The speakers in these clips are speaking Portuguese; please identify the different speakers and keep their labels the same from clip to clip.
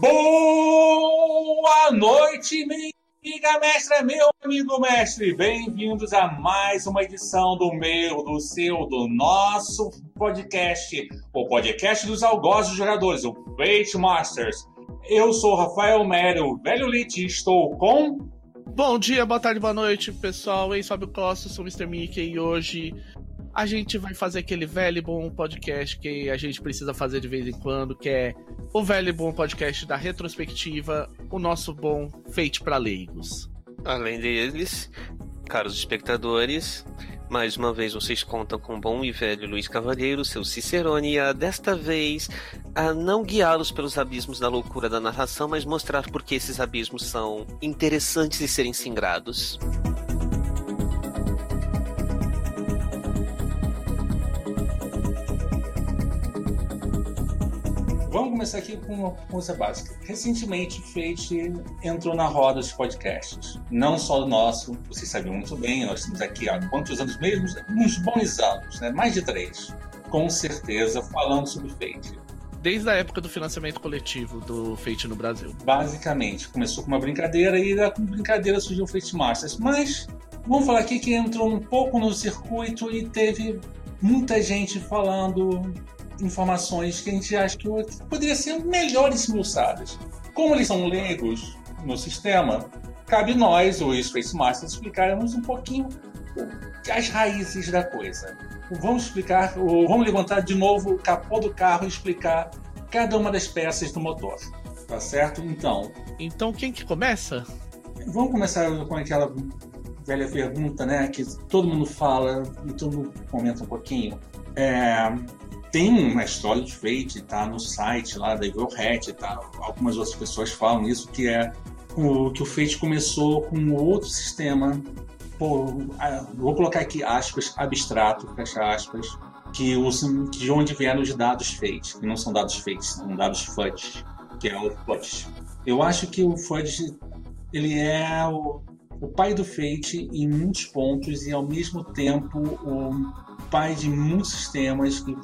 Speaker 1: Boa noite, minha amiga mestre, meu amigo mestre. Bem-vindos a mais uma edição do meu, do seu, do nosso podcast, o podcast dos algozes jogadores, o Fate Masters. Eu sou Rafael Mero, velho Lit, e estou com
Speaker 2: Bom dia, boa tarde, boa noite, pessoal. Sou Fábio Costa, sou o Mr. Mickey e hoje a gente vai fazer aquele velho bom podcast que a gente precisa fazer de vez em quando, que é o velho e bom podcast da retrospectiva, o nosso bom feito para leigos.
Speaker 3: Além deles, caros espectadores, mais uma vez vocês contam com o bom e velho Luiz Cavalheiro, seu Cicerone, e a desta vez a não guiá-los pelos abismos da loucura da narração, mas mostrar por que esses abismos são interessantes de serem singrados.
Speaker 1: Vamos começar aqui com uma coisa básica. Recentemente, o Fate entrou na roda dos podcasts. Não só o nosso, vocês sabem muito bem, nós estamos aqui há quantos anos mesmo? Uns bons anos, né? mais de três. Com certeza, falando sobre Fate.
Speaker 2: Desde a época do financiamento coletivo do Fate no Brasil.
Speaker 1: Basicamente, começou com uma brincadeira e da brincadeira surgiu o Fate Masters. Mas vamos falar aqui que entrou um pouco no circuito e teve muita gente falando informações que a gente acha que poderiam ser melhor esmiuçadas. Como eles são leigos no sistema, cabe nós, os Space Masters, explicarmos um pouquinho as raízes da coisa. Vamos explicar, vamos levantar de novo o capô do carro e explicar cada uma das peças do motor. Tá certo? Então.
Speaker 2: Então quem que começa?
Speaker 1: Vamos começar com aquela velha pergunta, né? Que todo mundo fala e todo mundo comenta um pouquinho. É, tem uma história de Fate, tá no site lá da Evil Hat, tá? Algumas outras pessoas falam isso, que é o, que o Fate começou com outro sistema, vou colocar aqui aspas, abstrato, fecha aspas, que usam, de onde vieram os dados Fate, que não são dados Fate, são dados FUD, que é o FUD. Eu acho que o FUD, ele é o, o pai do Fate em muitos pontos e ao mesmo tempo o pai de muitos sistemas que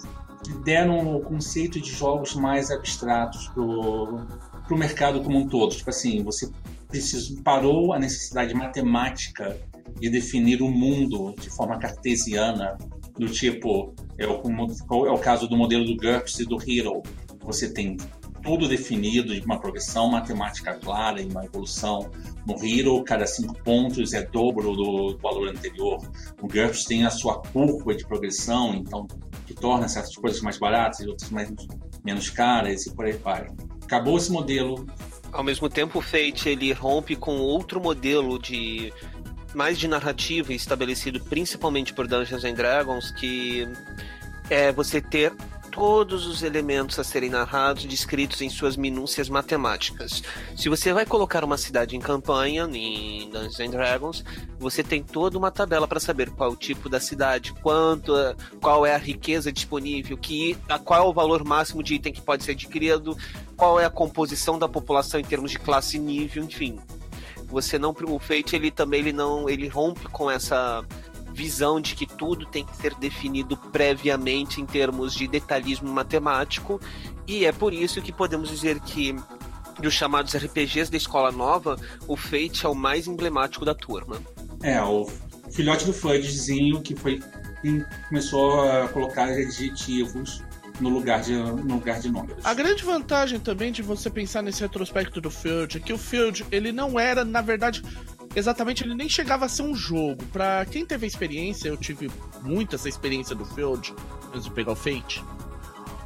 Speaker 1: deram o conceito de jogos mais abstratos pro, pro mercado como um todo. Tipo assim, você precisou, parou a necessidade matemática de definir o mundo de forma cartesiana, do tipo, é o, é o caso do modelo do GURPS e do Hero. Você tem tudo definido de uma progressão matemática clara e uma evolução. No Hero, cada cinco pontos é dobro do valor anterior. No GURPS tem a sua curva de progressão, então que torna certas coisas mais baratas e outras mais, menos caras e por aí vai. Acabou esse modelo.
Speaker 3: Ao mesmo tempo, o Fate ele rompe com outro modelo de mais de narrativa estabelecido principalmente por Dungeons and Dragons, que é você ter todos os elementos a serem narrados descritos em suas minúcias matemáticas. Se você vai colocar uma cidade em campanha em Dungeons and Dragons, você tem toda uma tabela para saber qual o tipo da cidade, quanto, qual é a riqueza disponível, que, qual é o valor máximo de item que pode ser adquirido, qual é a composição da população em termos de classe e nível, enfim. Você não o Fate ele também ele não ele rompe com essa visão de que tudo tem que ser definido previamente em termos de detalhismo matemático, e é por isso que podemos dizer que dos chamados RPGs da escola nova, o Fate é o mais emblemático da turma.
Speaker 1: É, o filhote do Fudgezinho que foi quem começou a colocar adjetivos no lugar de, no lugar de números.
Speaker 2: A grande vantagem também de você pensar nesse retrospecto do Field é que o Field ele não era, na verdade, exatamente, ele nem chegava a ser um jogo. Pra quem teve experiência, eu tive muito essa experiência do Field, antes de pegar o Fate.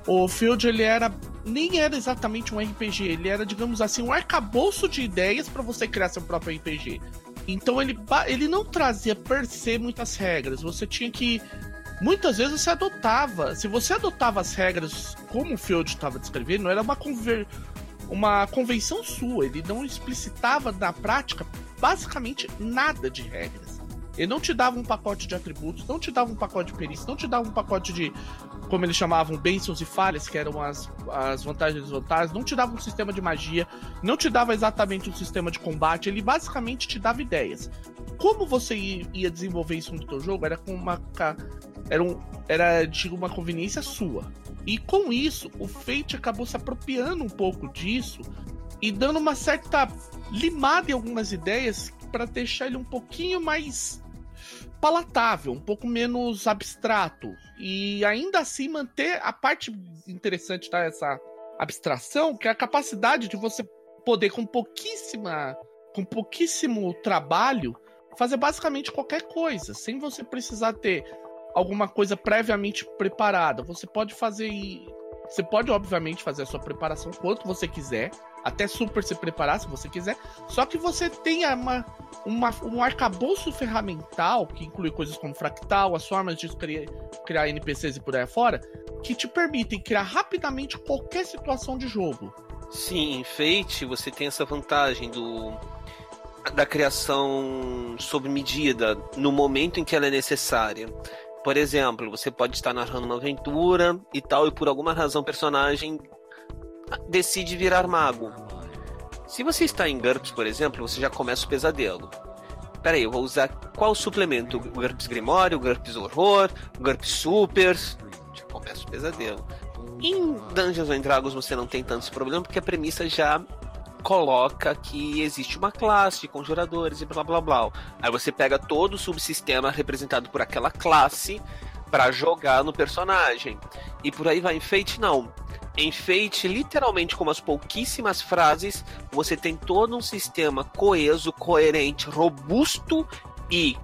Speaker 2: O Field, ele era. Nem era exatamente um RPG, ele era, digamos assim, um arcabouço de ideias para você criar seu próprio RPG. Então ele, ele não trazia per se muitas regras. Você tinha que. Muitas vezes você adotava. Se você adotava as regras como o Field estava descrevendo, era uma, conver, uma convenção sua. Ele não explicitava na prática basicamente nada de regras. Ele não te dava um pacote de atributos, não te dava um pacote de perícia, não te dava um pacote de, como eles chamavam, bênçãos e falhas, que eram as, as vantagens e desvantagens, não te dava um sistema de magia, não te dava exatamente um sistema de combate, ele basicamente te dava ideias. Como você ia desenvolver isso no teu jogo era com uma era, um, era de uma conveniência sua. E com isso, o Fate acabou se apropriando um pouco disso e dando uma certa limada em algumas ideias para deixar ele um pouquinho mais palatável, um pouco menos abstrato e ainda assim manter a parte interessante dessa abstração, que é a capacidade de você poder com pouquíssima com pouquíssimo trabalho fazer basicamente qualquer coisa, sem você precisar ter alguma coisa previamente preparada. Você pode fazer você pode obviamente fazer a sua preparação quanto você quiser, até super se preparar se você quiser. Só que você tenha uma, uma, um arcabouço ferramental, que inclui coisas como fractal, as formas de criar, criar NPCs e por aí fora, que te permitem criar rapidamente qualquer situação de jogo.
Speaker 3: Sim, em Fate você tem essa vantagem do da criação sob medida no momento em que ela é necessária. Por exemplo, você pode estar narrando uma aventura e tal, e por alguma razão o personagem decide virar mago. Se você está em GURPS, por exemplo, você já começa o pesadelo. Peraí, eu vou usar qual suplemento? O GURPS Grimório, o GURPS Horror, o GURPS Super. Já começa o pesadelo. Em Dungeons and Dragons você não tem tantos problemas porque a premissa já coloca que existe uma classe de conjuradores e blá blá blá. Aí você pega todo o subsistema representado por aquela classe para jogar no personagem. E por aí vai. Em Fate, não. Em Fate, literalmente com umas pouquíssimas frases, você tem todo um sistema coeso, coerente, robusto e,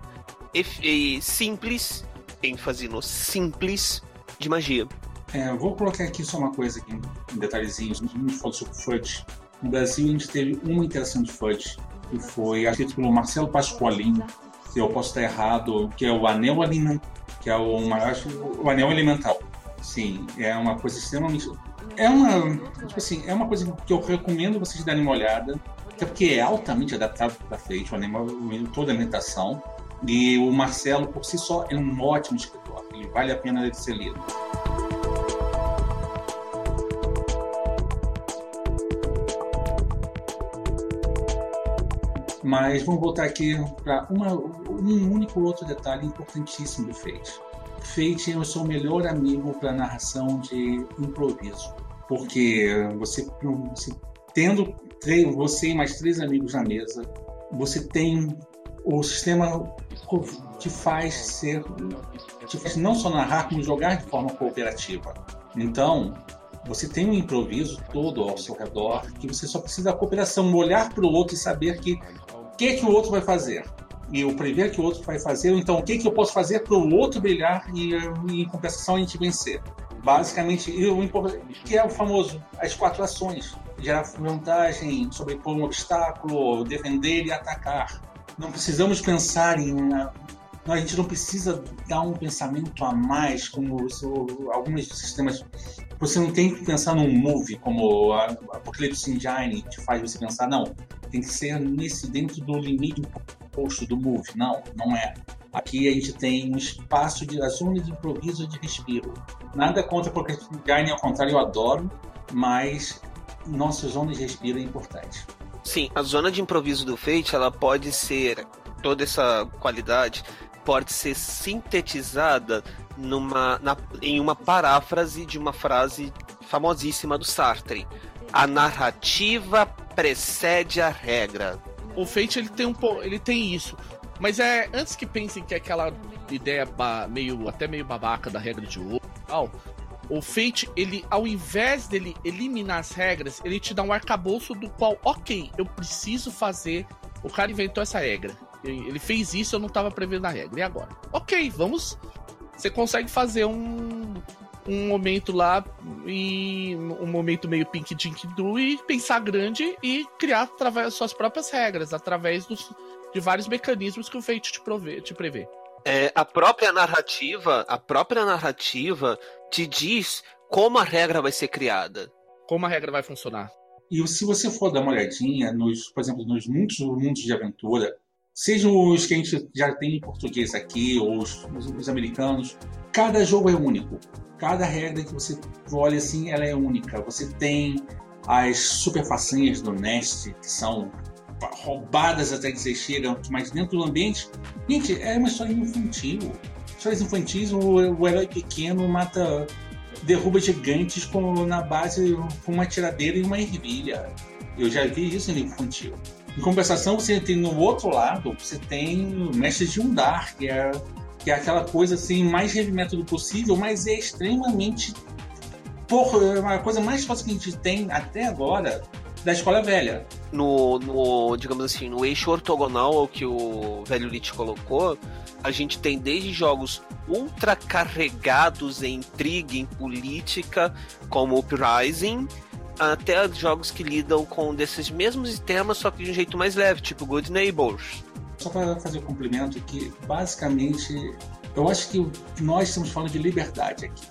Speaker 3: e, e simples, ênfase no simples, de magia.
Speaker 1: É, vou colocar aqui só uma coisa aqui, um detalhezinho. A gente falou sobre FUD. No Brasil, a gente teve uma interação de FUD, que foi escrito pelo Marcelo Pasqualini, se eu posso estar errado, que é o Anel Alimentar, que é o maior, o Anel Elemental. Sim, é uma coisa extremamente é uma, tipo assim, é uma coisa que eu recomendo vocês darem uma olhada, até porque é altamente adaptado para Fate, o animal, toda a ambientação. E o Marcelo, por si só, é um ótimo escritor. Ele vale a pena ele ser lido. Mas vamos voltar aqui para um único outro detalhe importantíssimo do Fate. Fate é o seu melhor amigo para narração de improviso porque você, você tendo três, você e mais três amigos na mesa, você tem o sistema te faz ser, te faz não só narrar, como jogar de forma cooperativa. Então, você tem um improviso todo ao seu redor, que você só precisa da cooperação, olhar para o outro e saber que o que, que o outro vai fazer. E eu prever que o outro vai fazer, então o que, que eu posso fazer para o outro brilhar e, em compensação a gente vencer basicamente, que é o famoso as quatro ações: gerar vantagem, sobrepor um obstáculo, defender e atacar. Não precisamos pensar em a gente não precisa dar um pensamento a mais, como alguns sistemas. Você não tem que pensar num move, como a Apocalypse Engine te faz você pensar, não. Tem que ser nesse dentro do limite posto do move. Não, não é. Aqui a gente tem um espaço de zona de improviso de respiro. Nada contra porque Garden, ao contrário, eu adoro, mas nossa zona de respiro é importante.
Speaker 3: Sim, a zona de improviso do Fate, ela pode ser toda essa qualidade pode ser sintetizada numa, na, em uma paráfrase de uma frase famosíssima do Sartre. A narrativa precede a regra.
Speaker 2: O Fate ele tem um ele tem isso. Mas é antes que pensem que é aquela ideia meio até meio babaca da regra de ouro tal, o Fate, ele, ao invés dele eliminar as regras, ele te dá um arcabouço do qual, ok, eu preciso fazer. O cara inventou essa regra. Ele fez isso, eu não estava prevendo a regra. E agora? Ok, vamos. Você consegue fazer um, um momento lá e um momento meio Pink Dink Do e pensar grande e criar através das suas próprias regras, através dos, de vários mecanismos que o Fate te, prove, te prevê.
Speaker 3: É, a própria narrativa, a própria narrativa te diz como a regra vai ser criada.
Speaker 2: Como a regra vai funcionar.
Speaker 1: E se você for dar uma olhadinha, nos, por exemplo, nos muitos mundos de aventura, sejam os que a gente já tem em português aqui, ou os, os, americanos, cada jogo é único. Cada regra que você olha assim, ela é única. Você tem as super facinhas do Nest, que são roubadas até que você chega, mas dentro do ambiente. Gente, é uma história infantil. Histórias infantis, o, o herói pequeno mata. derruba gigantes com, na base com uma tiradeira e uma ervilha. Eu já vi isso em infantil. Em compensação, você tem no outro lado, você tem Mestres de Undar, que é, que é aquela coisa assim, mais heavy metal possível, mas é extremamente. Porra, é uma coisa mais fácil que a gente tem até agora da escola velha.
Speaker 3: No, no, digamos assim, no eixo ortogonal ao que o velho Lich colocou, a gente tem desde jogos ultra carregados em intriga, em política, como Uprising, até jogos que lidam com desses mesmos temas, só que de um jeito mais leve, tipo Good Neighbors.
Speaker 1: Só para fazer o um complemento que basicamente eu acho que nós estamos falando de liberdade aqui.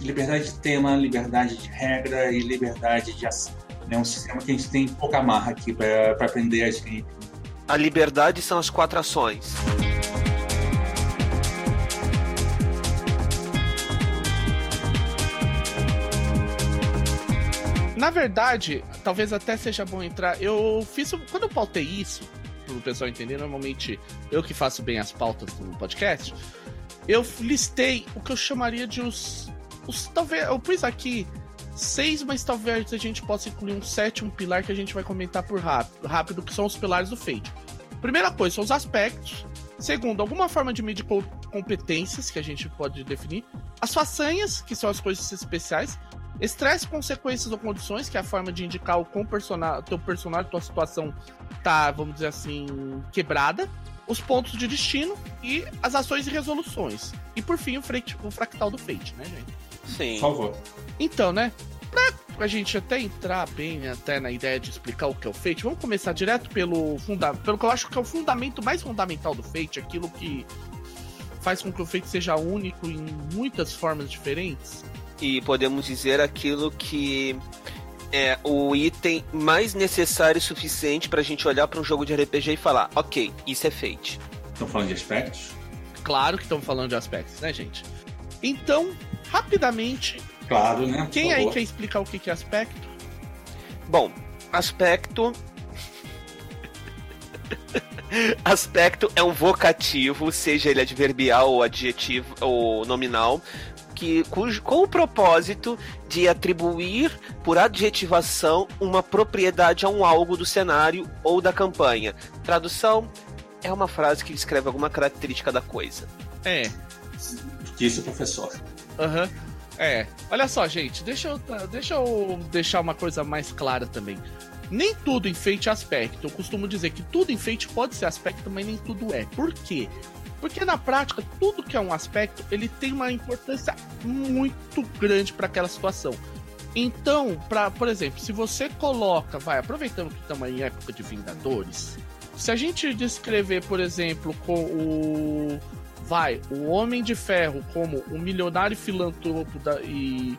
Speaker 1: Liberdade de tema, liberdade de regra e liberdade de ação. É um sistema que a gente tem pouca marra aqui para aprender a gente.
Speaker 3: A liberdade são as quatro ações.
Speaker 2: Na verdade, talvez até seja bom entrar. Eu fiz. Quando eu pautei isso, para o pessoal entender, normalmente eu que faço bem as pautas do podcast, eu listei o que eu chamaria de os. os talvez. Eu pus aqui seis, mas talvez a gente possa incluir um sétimo pilar que a gente vai comentar por rápido, rápido que são os pilares do Fate. Primeira coisa, são os aspectos. Segundo, alguma forma de medir competências que a gente pode definir. As façanhas, que são as coisas especiais. Estresse, consequências ou condições, que é a forma de indicar o quão personagem, teu personagem, tua situação tá, vamos dizer assim, quebrada. Os pontos de destino e as ações e resoluções. E por fim, o, frete, o fractal do Fate, né, gente?
Speaker 3: Sim.
Speaker 1: Por favor.
Speaker 2: Então, né? Pra a gente até entrar bem até na ideia de explicar o que é o Fate, vamos começar direto pelo, funda pelo que eu acho que é o fundamento mais fundamental do Fate, aquilo que faz com que o Fate seja único em muitas formas diferentes.
Speaker 3: E podemos dizer aquilo que é o item mais necessário e suficiente pra gente olhar para um jogo de RPG e falar, ok, isso é Fate.
Speaker 1: Estão falando de aspectos?
Speaker 2: Claro que estão falando de aspectos, né, gente? Então, rapidamente,
Speaker 1: Claro, né?
Speaker 2: Quem aí quer explicar o que que é aspecto?
Speaker 3: Bom, aspecto. aspecto é um vocativo, seja ele adverbial ou adjetivo ou nominal, que cujo, com o propósito de atribuir por adjetivação uma propriedade a um algo do cenário ou da campanha. Tradução é uma frase que descreve alguma característica da coisa.
Speaker 2: É,
Speaker 1: Disse o professor.
Speaker 2: Aham. É. Olha só, gente, deixa eu, deixa eu deixar uma coisa mais clara também. Nem tudo enfeite é aspecto. Eu costumo dizer que tudo enfeite pode ser aspecto, mas nem tudo é. Por quê? Porque na prática, tudo que é um aspecto, ele tem uma importância muito grande para aquela situação. Então, pra, por exemplo, se você coloca, vai, aproveitando que estamos em época de Vingadores, se a gente descrever, por exemplo, com o vai, o Homem de Ferro como um milionário filantropo da, e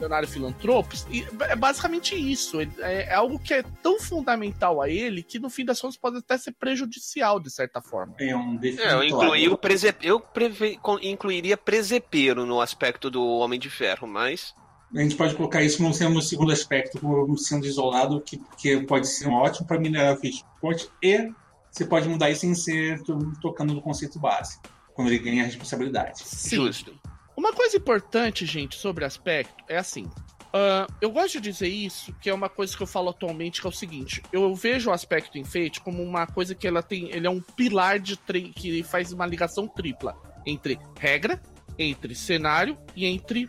Speaker 2: milionário filantropo, e é basicamente isso. É, é algo que é tão fundamental a ele que no fim das contas pode até ser prejudicial de certa forma.
Speaker 1: É um
Speaker 3: É, eu, incluí
Speaker 1: definitório.
Speaker 3: o prese... eu preve... incluiria presepeiro no aspecto do Homem de Ferro, mas.
Speaker 1: A gente pode colocar isso como sendo um segundo aspecto, como sendo isolado, que, que pode ser um ótimo para minerar o Fitpot, e você pode mudar isso sem ser to- tocando no conceito base, quando ele ganha a responsabilidade.
Speaker 2: Sim.
Speaker 3: Justo.
Speaker 2: Uma coisa importante, gente, sobre aspecto é assim. ah, eu gosto de dizer isso, que é uma coisa que eu falo atualmente, que é o seguinte: eu vejo o aspecto enfeite como uma coisa que ela tem. Ele é um pilar de que faz uma ligação tripla entre regra, entre cenário e entre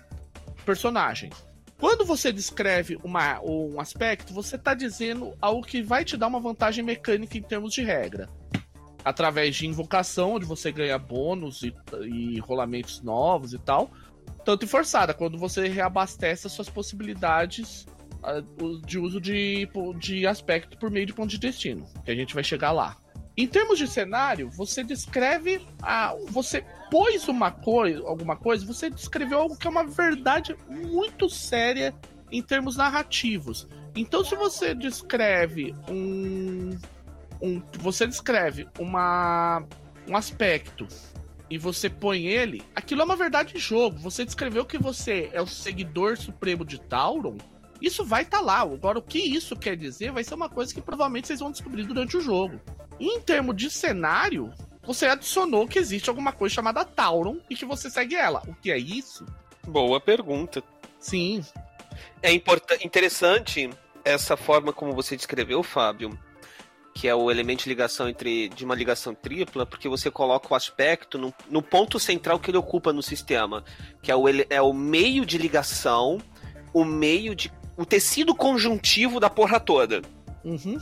Speaker 2: personagem. Quando você descreve uma, um aspecto, você está dizendo algo que vai te dar uma vantagem mecânica em termos de regra. Através de invocação, onde você ganha bônus e, e rolamentos novos e tal. Tanto forçada, quando você reabastece as suas possibilidades ah, de uso de, de aspecto por meio de ponto de destino. Que a gente vai chegar lá. Em termos de cenário, você descreve a, você pôs uma coisa, alguma coisa, você descreveu algo que é uma verdade muito séria em termos narrativos. Então, se você descreve um, um você descreve uma um aspecto e você põe ele, aquilo é uma verdade de jogo. Você descreveu que você é o seguidor supremo de Tauron, isso vai estar lá. Agora, o que isso quer dizer vai ser uma coisa que provavelmente vocês vão descobrir durante o jogo. E em termos de cenário, você adicionou que existe alguma coisa chamada Tauron e que você segue ela. O que é isso?
Speaker 3: Boa pergunta.
Speaker 2: Sim,
Speaker 3: É interessante essa forma como você descreveu, Fábio, que é o elemento de ligação entre de uma ligação tripla, porque você coloca o aspecto no, no ponto central que ele ocupa no sistema, que é o, é o meio de ligação, o meio de. o tecido conjuntivo da porra toda.
Speaker 2: Uhum.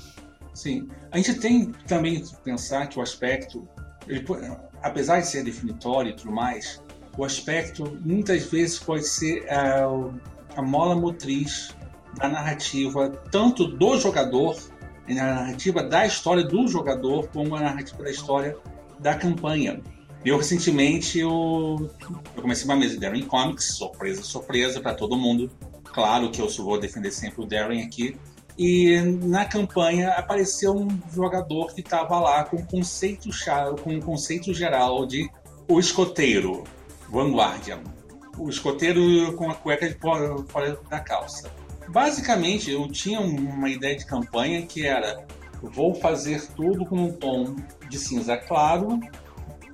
Speaker 1: Sim. A gente tem também que pensar que o aspecto, ele, apesar de ser definitório e tudo mais, o aspecto muitas vezes pode ser a, a mola motriz da narrativa, tanto do jogador a narrativa da história do jogador como a narrativa da história da campanha. Eu recentemente eu, eu comecei uma mesa de Darren Comics, surpresa, surpresa para todo mundo. Claro que eu vou defender sempre o Darren aqui. E na campanha apareceu um jogador que estava lá com conceito com um conceito geral de o escoteiro, Vanguardian. O escoteiro com a cueca de fora da calça. Basicamente, eu tinha uma ideia de campanha que era: vou fazer tudo com um tom de cinza claro,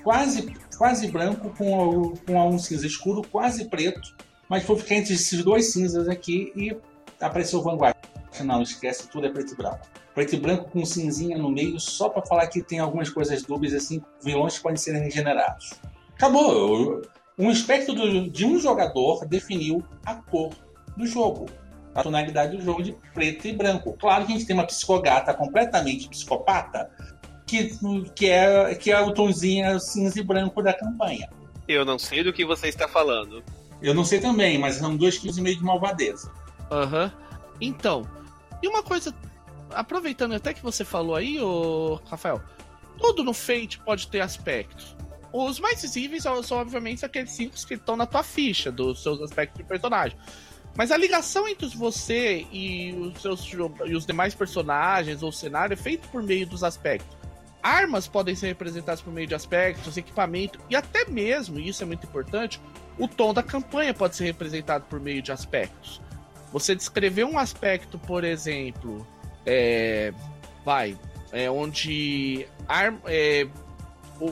Speaker 1: quase, quase branco, com, com um cinza escuro, quase preto, mas vou ficar entre esses dois cinzas aqui e apareceu o Vanguard. Não, esquece, tudo é preto e branco. Preto e branco com cinzinha no meio, só para falar que tem algumas coisas dúbias, assim, vilões que podem ser regenerados. Acabou! Um espectro de um jogador definiu a cor do jogo a tonalidade do jogo de preto e branco. Claro que a gente tem uma psicogata completamente psicopata, que, que, é, que é o tonzinho cinza e branco da campanha.
Speaker 3: Eu não sei do que você está falando.
Speaker 1: Eu não sei também, mas são dois quilos e meio de malvadeza.
Speaker 2: Aham. Uhum. Então, e uma coisa, aproveitando até que você falou aí, ô Rafael, tudo no Fate pode ter aspectos. Os mais visíveis são, são obviamente aqueles cinco que estão na tua ficha dos seus aspectos de personagem. Mas a ligação entre você e os seus e os demais personagens ou cenário é feito por meio dos aspectos. Armas podem ser representadas por meio de aspectos, equipamento e até mesmo, e isso é muito importante, o tom da campanha pode ser representado por meio de aspectos. Você descrever um aspecto, por exemplo, é, vai, é onde é,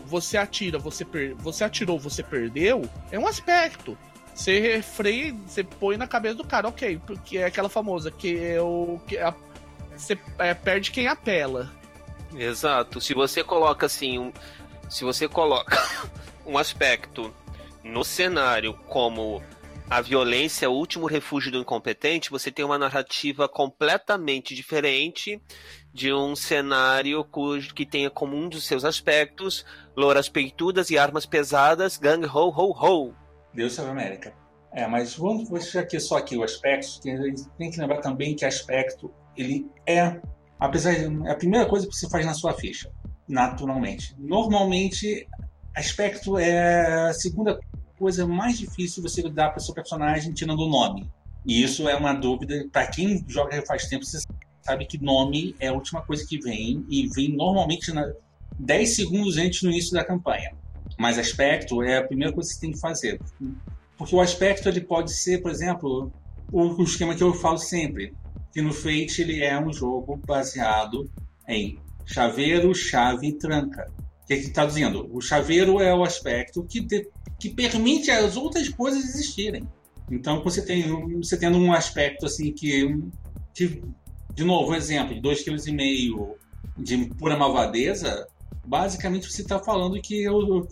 Speaker 2: você atira, você, per, você atirou, você perdeu, é um aspecto. Você freia, você põe na cabeça do cara, ok, porque é aquela famosa que é o que a, você é, perde quem apela.
Speaker 3: Exato. Se você coloca assim, um, se você coloca um aspecto no cenário como a violência é o último refúgio do incompetente, você tem uma narrativa completamente diferente de um cenário cujo, que tenha como um dos seus aspectos louras peitudas e armas pesadas, gang ho ho ho.
Speaker 1: Deus a América. É, mas vamos deixar aqui só aqui o aspecto. Tem que lembrar também que aspecto ele é, apesar de, é a primeira coisa que você faz na sua ficha, naturalmente. Normalmente, aspecto é a segunda coisa mais difícil você dar para o seu personagem tirando o nome. E isso é uma dúvida para quem joga faz tempo. Você sabe que nome é a última coisa que vem e vem normalmente na, 10 segundos antes do início da campanha. Mas aspecto é a primeira coisa que você tem que fazer. Porque o aspecto ele pode ser, por exemplo, o, o esquema que eu falo sempre, que no Fate ele é um jogo baseado em chaveiro, chave e tranca. O que está dizendo? O chaveiro é o aspecto que, de, que permite as outras coisas existirem. Então, você tem você tendo um aspecto assim que, que de novo, um exemplo, de 2,5 kg de pura malvadeza, basicamente você está falando que eu,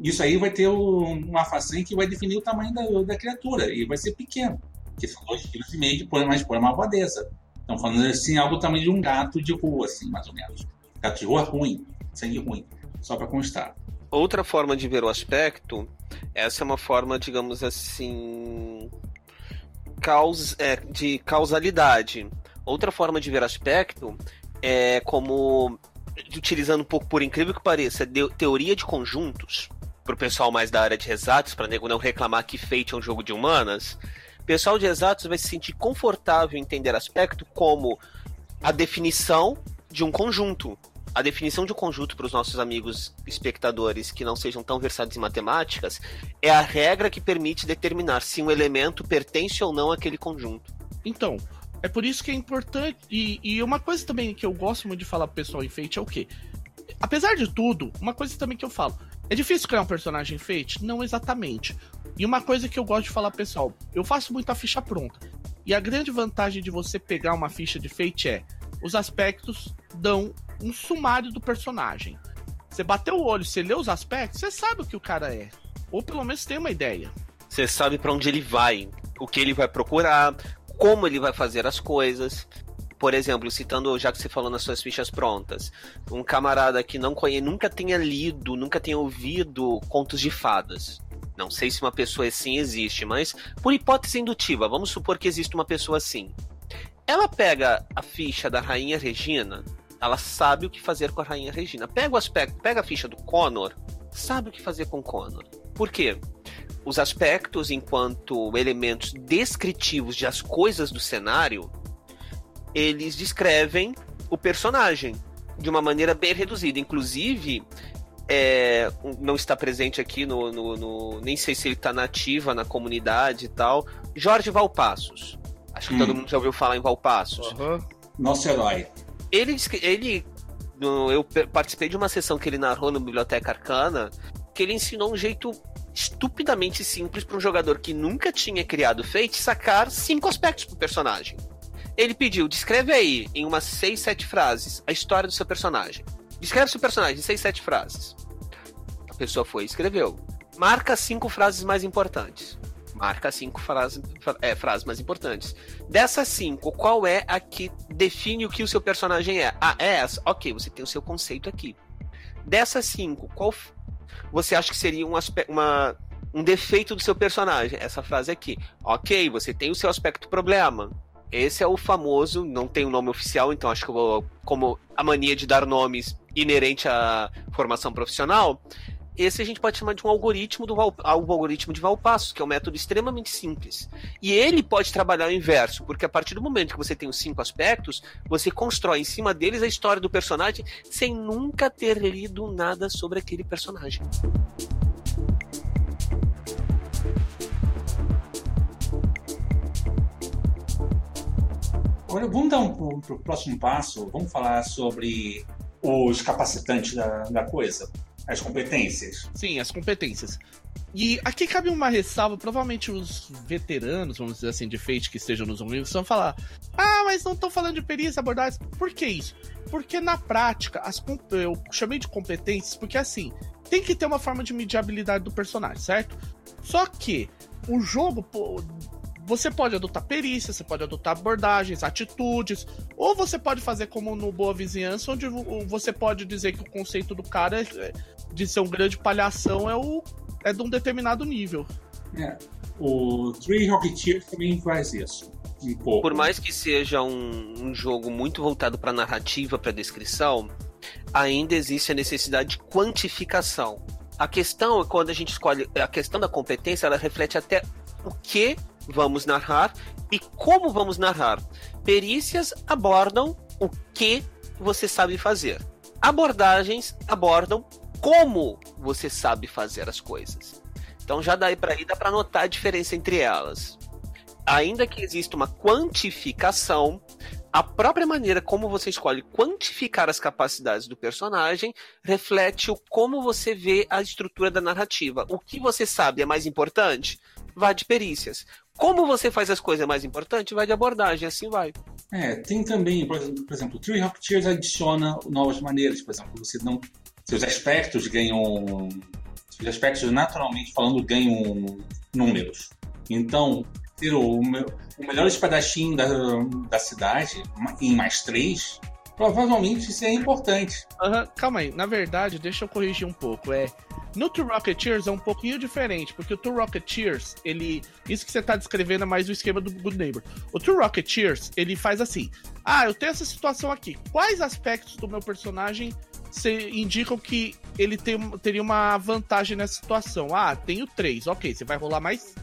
Speaker 1: isso aí vai ter uma façanha que vai definir o tamanho da, da criatura e vai ser pequeno, que são meio de pôr mais pôr uma malvadeza. Estão falando assim, algo do tamanho de um gato de rua, assim, mais ou menos. Gato de rua ruim, sangue ruim, só para constar.
Speaker 3: Outra forma de ver o aspecto, essa é uma forma, digamos assim, caus, é, de causalidade. Outra forma de ver aspecto é como utilizando um pouco, por incrível que pareça, de, teoria de conjuntos, pro pessoal mais da área de exatos, para nego não reclamar que Fate é um jogo de humanas, o pessoal de exatos vai se sentir confortável em entender aspecto como a definição de um conjunto. A definição de um conjunto para os nossos amigos espectadores que não sejam tão versados em matemáticas é a regra que permite determinar se um elemento pertence ou não àquele conjunto.
Speaker 2: Então, é por isso que é importante. E, e uma coisa também que eu gosto muito de falar pro pessoal em Fate é o quê? Apesar de tudo, uma coisa também que eu falo. É difícil criar um personagem em Fate? Não exatamente. E uma coisa que eu gosto de falar, pessoal, eu faço muita ficha pronta. E a grande vantagem de você pegar uma ficha de Fate é os aspectos dão um sumário do personagem. Você bateu o olho, você lê os aspectos, você sabe o que o cara é. Ou pelo menos tem uma ideia.
Speaker 3: Você sabe para onde ele vai, o que ele vai procurar, como ele vai fazer as coisas. Por exemplo, citando, já que você falou nas suas fichas prontas, um camarada que não conhece, nunca tenha lido, nunca tenha ouvido contos de fadas. Não sei se uma pessoa assim existe, mas por hipótese indutiva, vamos supor que existe uma pessoa assim. Ela pega a ficha da Rainha Regina, ela sabe o que fazer com a Rainha Regina. Pega o aspecto, pega a ficha do Connor, sabe o que fazer com Connor. Por quê? Os aspectos, enquanto elementos descritivos de as coisas do cenário, eles descrevem o personagem de uma maneira bem reduzida. Inclusive, é, não está presente aqui no, no, no, Nem sei se ele está nativa na comunidade e tal. Jorge Valpassos. Acho que hum. todo mundo já ouviu falar em Valpassos.
Speaker 1: Uhum. Nosso herói.
Speaker 3: Ele, ele. Eu participei de uma sessão que ele narrou no Biblioteca Arcana, que ele ensinou um jeito estupidamente simples para um jogador que nunca tinha criado Fate sacar cinco aspectos pro personagem. Ele pediu, descreve aí, em umas seis, sete frases, a história do seu personagem. Descreve seu personagem em seis, sete frases. A pessoa foi e escreveu. Marca cinco frases mais importantes. Marca cinco frases, é, frases mais importantes. Dessas cinco, qual é a que define o que o seu personagem é? Ah, é essa? Ok, você tem o seu conceito aqui. Dessas cinco, qual você acha que seria um, uma, um defeito do seu personagem? Essa frase aqui. Ok, você tem o seu aspecto problema. Esse é o famoso, não tem um nome oficial, então acho que eu vou, como a mania de dar nomes inerente à formação profissional, esse a gente pode chamar de um algoritmo do Val, algoritmo de Valpassos, que é um método extremamente simples. E ele pode trabalhar o inverso, porque a partir do momento que você tem os cinco aspectos, você constrói em cima deles a história do personagem sem nunca ter lido nada sobre aquele personagem.
Speaker 1: Agora vamos dar um, para o próximo passo, vamos falar sobre os capacitantes da, da coisa, as competências.
Speaker 2: Sim, as competências. E aqui cabe uma ressalva, provavelmente os veteranos, vamos dizer assim, de Fate que estejam nos ouvindo, vão falar: Ah, mas não estão falando de perícia, abordagem. Por que isso? Porque na prática, as, eu chamei de competências porque assim, tem que ter uma forma de medir a habilidade do personagem, certo? Só que o jogo, você pode adotar perícia, você pode adotar abordagens, atitudes, ou você pode fazer como no Boa Vizinhança, onde você pode dizer que o conceito do cara é, de ser um grande palhação é, o, é de um determinado nível.
Speaker 1: É. O Three Rocketeer também faz isso. Um pouco.
Speaker 3: Por mais que seja um, um jogo muito voltado para narrativa, para descrição, ainda existe a necessidade de quantificação. A questão é quando a gente escolhe a questão da competência, ela reflete até o que vamos narrar e como vamos narrar. Perícias abordam o que você sabe fazer. Abordagens abordam como você sabe fazer as coisas. Então já daí para aí dá para notar a diferença entre elas. Ainda que exista uma quantificação, a própria maneira como você escolhe quantificar as capacidades do personagem reflete o como você vê a estrutura da narrativa. O que você sabe é mais importante? Vá de perícias. Como você faz as coisas mais importantes, vai de abordagem, assim vai.
Speaker 1: É, tem também, por exemplo, o Tree Rocketeers adiciona novas maneiras, por exemplo, você não. Seus aspectos ganham. Seus aspectos, naturalmente falando, ganham números. Então, ter o, o melhor espadachim da, da cidade em mais três, provavelmente isso é importante.
Speaker 2: Uhum, calma aí, na verdade, deixa eu corrigir um pouco. É, no Two Rocketeers é um pouquinho diferente, porque o Two Rocketeers, ele. Isso que você tá descrevendo é mais o esquema do Good Neighbor. O Two Rocketeers, ele faz assim: Ah, eu tenho essa situação aqui. Quais aspectos do meu personagem se indicam que ele tem, teria uma vantagem nessa situação? Ah, tenho três. Ok, você vai rolar mais.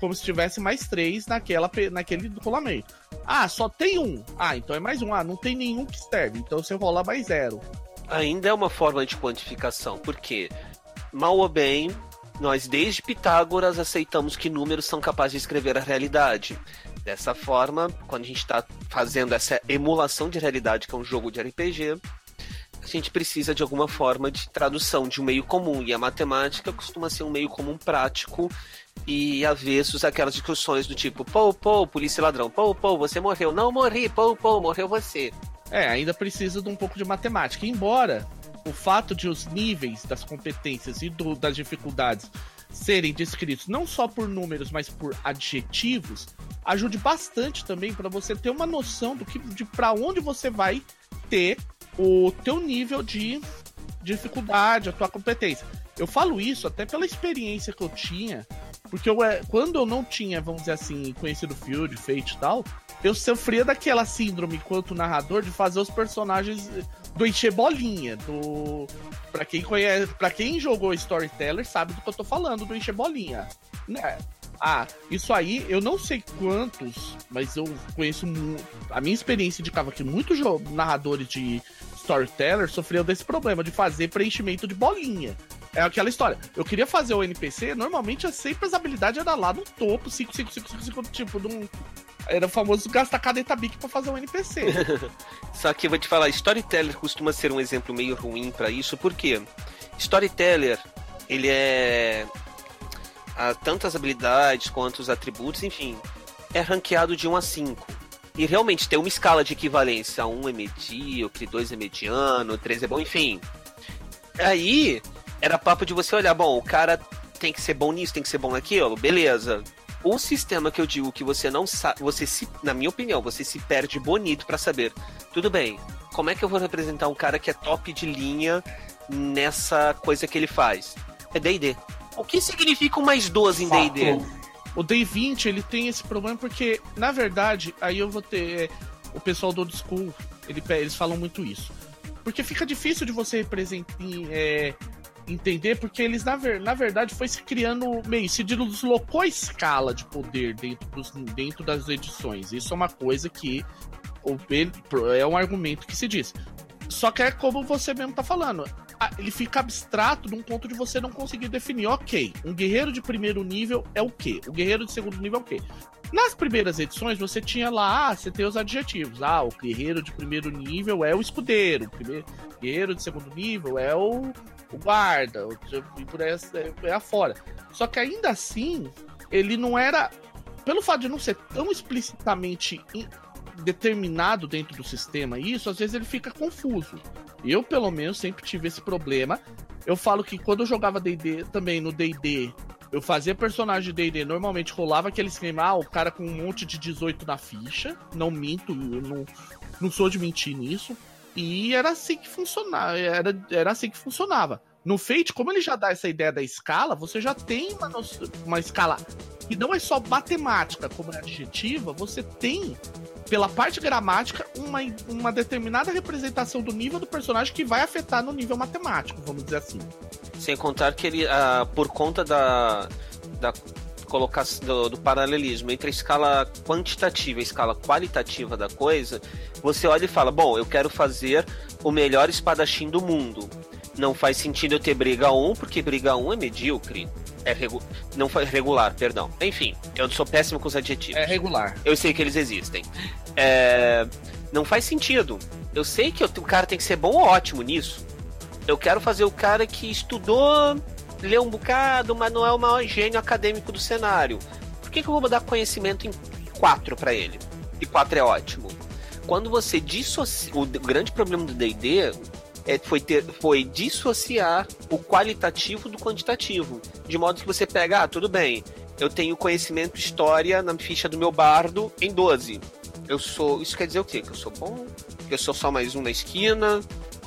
Speaker 2: Como se tivesse mais três naquela, naquele rolamento. Ah, só tem um. Ah, então é mais um. Ah, não tem nenhum que serve. Então você rola mais zero
Speaker 3: ainda é uma forma de quantificação, porque mal ou bem, nós desde Pitágoras aceitamos que números são capazes de escrever a realidade. Dessa forma, quando a gente está fazendo essa emulação de realidade, que é um jogo de RPG, a gente precisa de alguma forma de tradução de um meio comum. E a matemática costuma ser um meio comum prático e avessos aquelas discussões do tipo, pô, pô, polícia ladrão, pô, pô, você morreu. Não morri, pô, pô, morreu você.
Speaker 2: É, ainda precisa de um pouco de matemática. Embora o fato de os níveis das competências e do, das dificuldades serem descritos não só por números, mas por adjetivos, ajude bastante também para você ter uma noção do que de para onde você vai ter o teu nível de dificuldade, a tua competência. Eu falo isso até pela experiência que eu tinha, porque eu, é, quando eu não tinha, vamos dizer assim, conhecido Field, Fate e tal, eu sofria daquela síndrome enquanto narrador de fazer os personagens do encher bolinha, do para quem conhece, para quem jogou Storyteller sabe do que eu tô falando, do encher bolinha, né? Ah, isso aí, eu não sei quantos, mas eu conheço a minha experiência indicava que muitos narradores de Storyteller sofriam desse problema de fazer preenchimento de bolinha. É aquela história. Eu queria fazer o NPC, normalmente é sempre as habilidades eram lá no topo, 5, 5, 5, 5, 5, tipo, de um, era o famoso gastar caneta Bic pra fazer um NPC.
Speaker 3: Só que eu vou te falar, Storyteller costuma ser um exemplo meio ruim para isso, porque Storyteller, ele é. Há tantas habilidades quanto os atributos, enfim, é ranqueado de 1 a 5. E realmente tem uma escala de equivalência. 1 é medíocre, 2 é mediano, 3 é bom, enfim. Aí, era papo de você olhar, bom, o cara tem que ser bom nisso, tem que ser bom naquilo, beleza. O sistema que eu digo que você não sabe, você se, na minha opinião, você se perde bonito para saber. Tudo bem, como é que eu vou representar um cara que é top de linha nessa coisa que ele faz? É D&D. O que significa um mais 12 em D&D?
Speaker 2: O D20, ele tem esse problema porque, na verdade, aí eu vou ter é, o pessoal do old school, ele, eles falam muito isso. Porque fica difícil de você representar, é, entender, porque eles, na, ver, na verdade, foi se criando meio, se deslocou a escala de poder dentro, dos, dentro das edições. Isso é uma coisa que é um argumento que se diz. Só que é como você mesmo tá falando. Ele fica abstrato num ponto de você não conseguir definir, ok, um guerreiro de primeiro nível é o quê? O guerreiro de segundo nível é o quê? Nas primeiras edições, você tinha lá, ah, você tem os adjetivos. Ah, o guerreiro de primeiro nível é o escudeiro. O guerreiro de segundo nível é o o guarda, e por aí é afora. Só que ainda assim, ele não era. Pelo fato de não ser tão explicitamente determinado dentro do sistema, isso às vezes ele fica confuso. Eu, pelo menos, sempre tive esse problema. Eu falo que quando eu jogava DD também no DD, eu fazia personagem de D&D, normalmente rolava aquele esquema, ah, o cara com um monte de 18 na ficha, não minto, eu não, não sou de mentir nisso. E era assim que funcionava. Era, era assim que funcionava. No Fate, como ele já dá essa ideia da escala, você já tem uma, uma escala que não é só matemática, como é adjetiva, você tem, pela parte gramática, uma, uma determinada representação do nível do personagem que vai afetar no nível matemático, vamos dizer assim.
Speaker 3: Sem contar que ele, uh, por conta da, da colocação do, do, paralelismo entre a escala quantitativa e a escala qualitativa da coisa, você olha e fala: bom, eu quero fazer o melhor espadachim do mundo. Não faz sentido eu ter briga 1, porque briga 1 é medíocre. É regu... Não foi regular, perdão. Enfim, eu sou péssimo com os adjetivos.
Speaker 2: É regular.
Speaker 3: Eu sei que eles existem. É... Não faz sentido. Eu sei que o cara tem que ser bom ou ótimo nisso. Eu quero fazer o cara que estudou lê um bocado, mas não é o maior gênio acadêmico do cenário. Por que, que eu vou dar conhecimento em 4 para ele? E 4 é ótimo. Quando você dissocia. O grande problema do DD é, foi, ter, foi dissociar o qualitativo do quantitativo. De modo que você pega, ah, tudo bem, eu tenho conhecimento história na ficha do meu bardo em 12. Eu sou. Isso quer dizer o quê? Que eu sou bom? Que eu sou só mais um na esquina?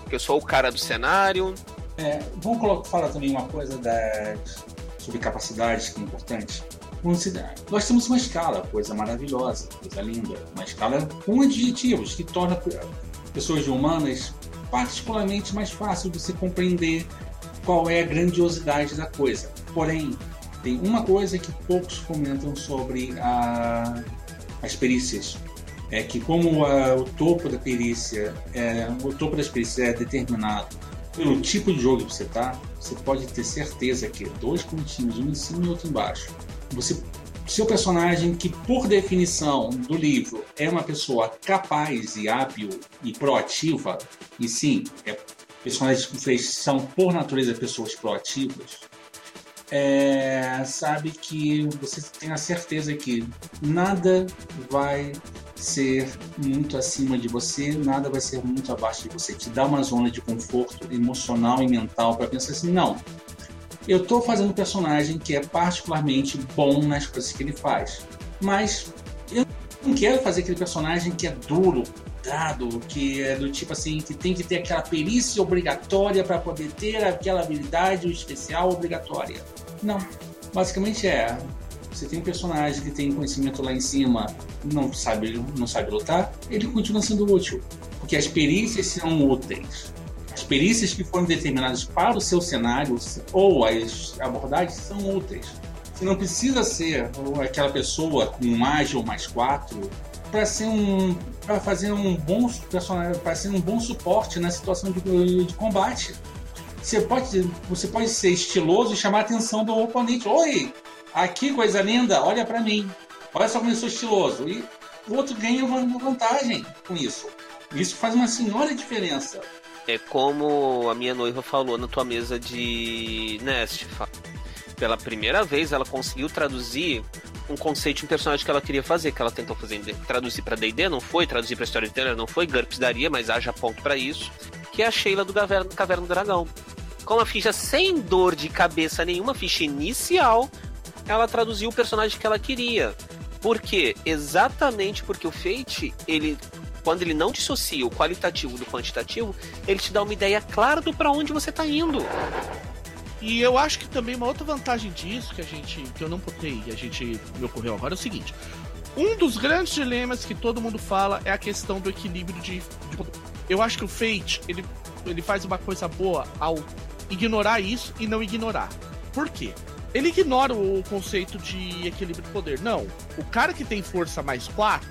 Speaker 3: Que eu sou o cara do cenário?
Speaker 1: É, vamos colocar, falar também uma coisa da, sobre capacidades que é importante. Nós temos uma escala, coisa maravilhosa, coisa linda, uma escala com adjetivos que torna pessoas humanas particularmente mais fácil de se compreender qual é a grandiosidade da coisa. Porém, tem uma coisa que poucos comentam sobre a, as perícias. É que como a, o topo da perícia, é, o topo das perícias é determinado pelo tipo de jogo que você tá, você pode ter certeza que dois pontinhos, um em cima e outro embaixo. Você, seu personagem, que por definição do livro é uma pessoa capaz e hábil e proativa, e sim, é personagens que são, por natureza, pessoas proativas, é, sabe que você tem a certeza que nada vai ser muito acima de você, nada vai ser muito abaixo de você. Te dá uma zona de conforto emocional e mental para pensar assim: não, eu estou fazendo um personagem que é particularmente bom nas coisas que ele faz, mas eu não quero fazer aquele personagem que é duro, dado, que é do tipo assim, que tem que ter aquela perícia obrigatória para poder ter aquela habilidade especial obrigatória. Não. Basicamente é, você tem um personagem que tem conhecimento lá em cima, não sabe, não sabe lutar, ele continua sendo útil. Porque as perícias são úteis. As perícias que foram determinadas para o seu cenário ou as abordagens são úteis. Você não precisa ser aquela pessoa com um ágil mais 4 para ser um para fazer um bom personagem, para ser um bom suporte na situação de, de combate. Você pode, você pode ser estiloso e chamar a atenção do oponente. Oi, aqui coisa linda, olha para mim. Olha só como eu sou estiloso. E o outro ganha uma vantagem com isso. Isso faz uma senhora diferença.
Speaker 3: É como a minha noiva falou na tua mesa de Nest. Pela primeira vez ela conseguiu traduzir um conceito um personagem que ela queria fazer, que ela tentou fazer traduzir para D&D, não foi, traduzir para Storyteller, não foi, GURPS daria, mas haja ponto para isso, que é a Sheila do Caverna, Caverna do Dragão. Com uma ficha sem dor de cabeça nenhuma, ficha inicial, ela traduziu o personagem que ela queria. Por quê? Exatamente porque o Fate, ele quando ele não dissocia o qualitativo do quantitativo, ele te dá uma ideia clara do para onde você está indo.
Speaker 2: E eu acho que também uma outra vantagem disso que a gente que eu não botei e a gente me ocorreu agora é o seguinte: um dos grandes dilemas que todo mundo fala é a questão do equilíbrio de, de eu acho que o Fate ele, ele faz uma coisa boa ao ignorar isso e não ignorar. Por quê? Ele ignora o conceito de equilíbrio de poder. Não. O cara que tem força mais 4,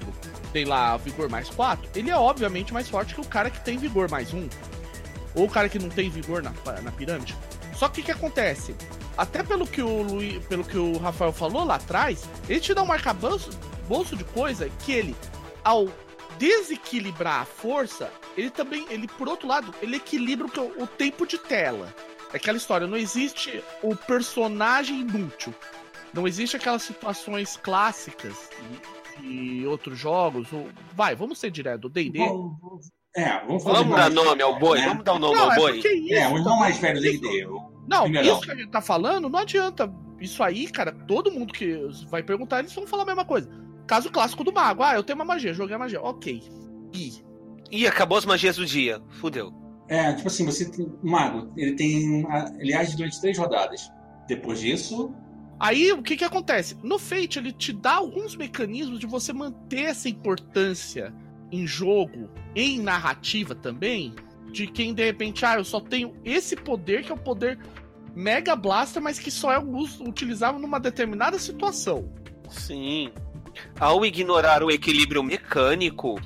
Speaker 2: tem lá vigor mais 4, ele é obviamente mais forte que o cara que tem vigor mais 1. Ou o cara que não tem vigor na, na pirâmide. Só que o que acontece? Até pelo que o pelo que o Rafael falou lá atrás, ele te dá um arcabouço bolso de coisa que ele, ao desequilibrar a força, ele também, ele por outro lado, ele equilibra o, o tempo de tela. É aquela história, não existe o personagem inútil. Não existe aquelas situações clássicas de, de outros jogos. Ou, vai, vamos ser direto, do D&D.
Speaker 3: É, vamos, vamos dar nome ao boi, né? vamos dar o um nome não, ao é boi.
Speaker 1: É, isso, é, o irmão mais velho D&D.
Speaker 2: Não, isso que a gente tá falando, não adianta. Isso aí, cara, todo mundo que vai perguntar, eles vão falar a mesma coisa. Caso clássico do mago. Ah, eu tenho uma magia, joguei a magia. Ok.
Speaker 3: E? E acabou as magias do dia. Fudeu.
Speaker 1: É, tipo assim, você tem. O mago, ele tem. Ele age durante três rodadas. Depois disso.
Speaker 2: Aí o que que acontece? No Fate, ele te dá alguns mecanismos de você manter essa importância em jogo, em narrativa também, de quem de repente, ah, eu só tenho esse poder que é o poder Mega Blaster, mas que só é utilizado numa determinada situação.
Speaker 3: Sim. Ao ignorar o equilíbrio mecânico,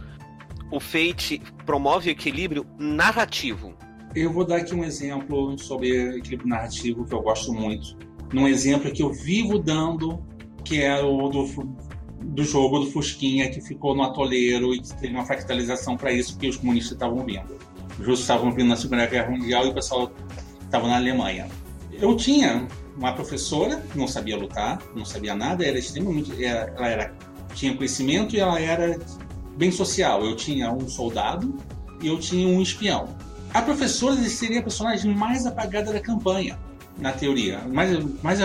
Speaker 3: o Fate promove equilíbrio narrativo.
Speaker 1: Eu vou dar aqui um exemplo sobre equilíbrio narrativo que eu gosto muito. Num exemplo que eu vivo dando, que é o do, do jogo do Fusquinha, que ficou no atoleiro e que teve uma fractalização para isso que os comunistas estavam vendo. Os russos estavam vindo na Segunda Guerra Mundial e o pessoal estava na Alemanha. Eu tinha uma professora que não sabia lutar, não sabia nada, era extremamente, ela era tinha conhecimento e ela era bem social. Eu tinha um soldado e eu tinha um espião. A professora seria a personagem mais apagada da campanha, na teoria. Mais, mais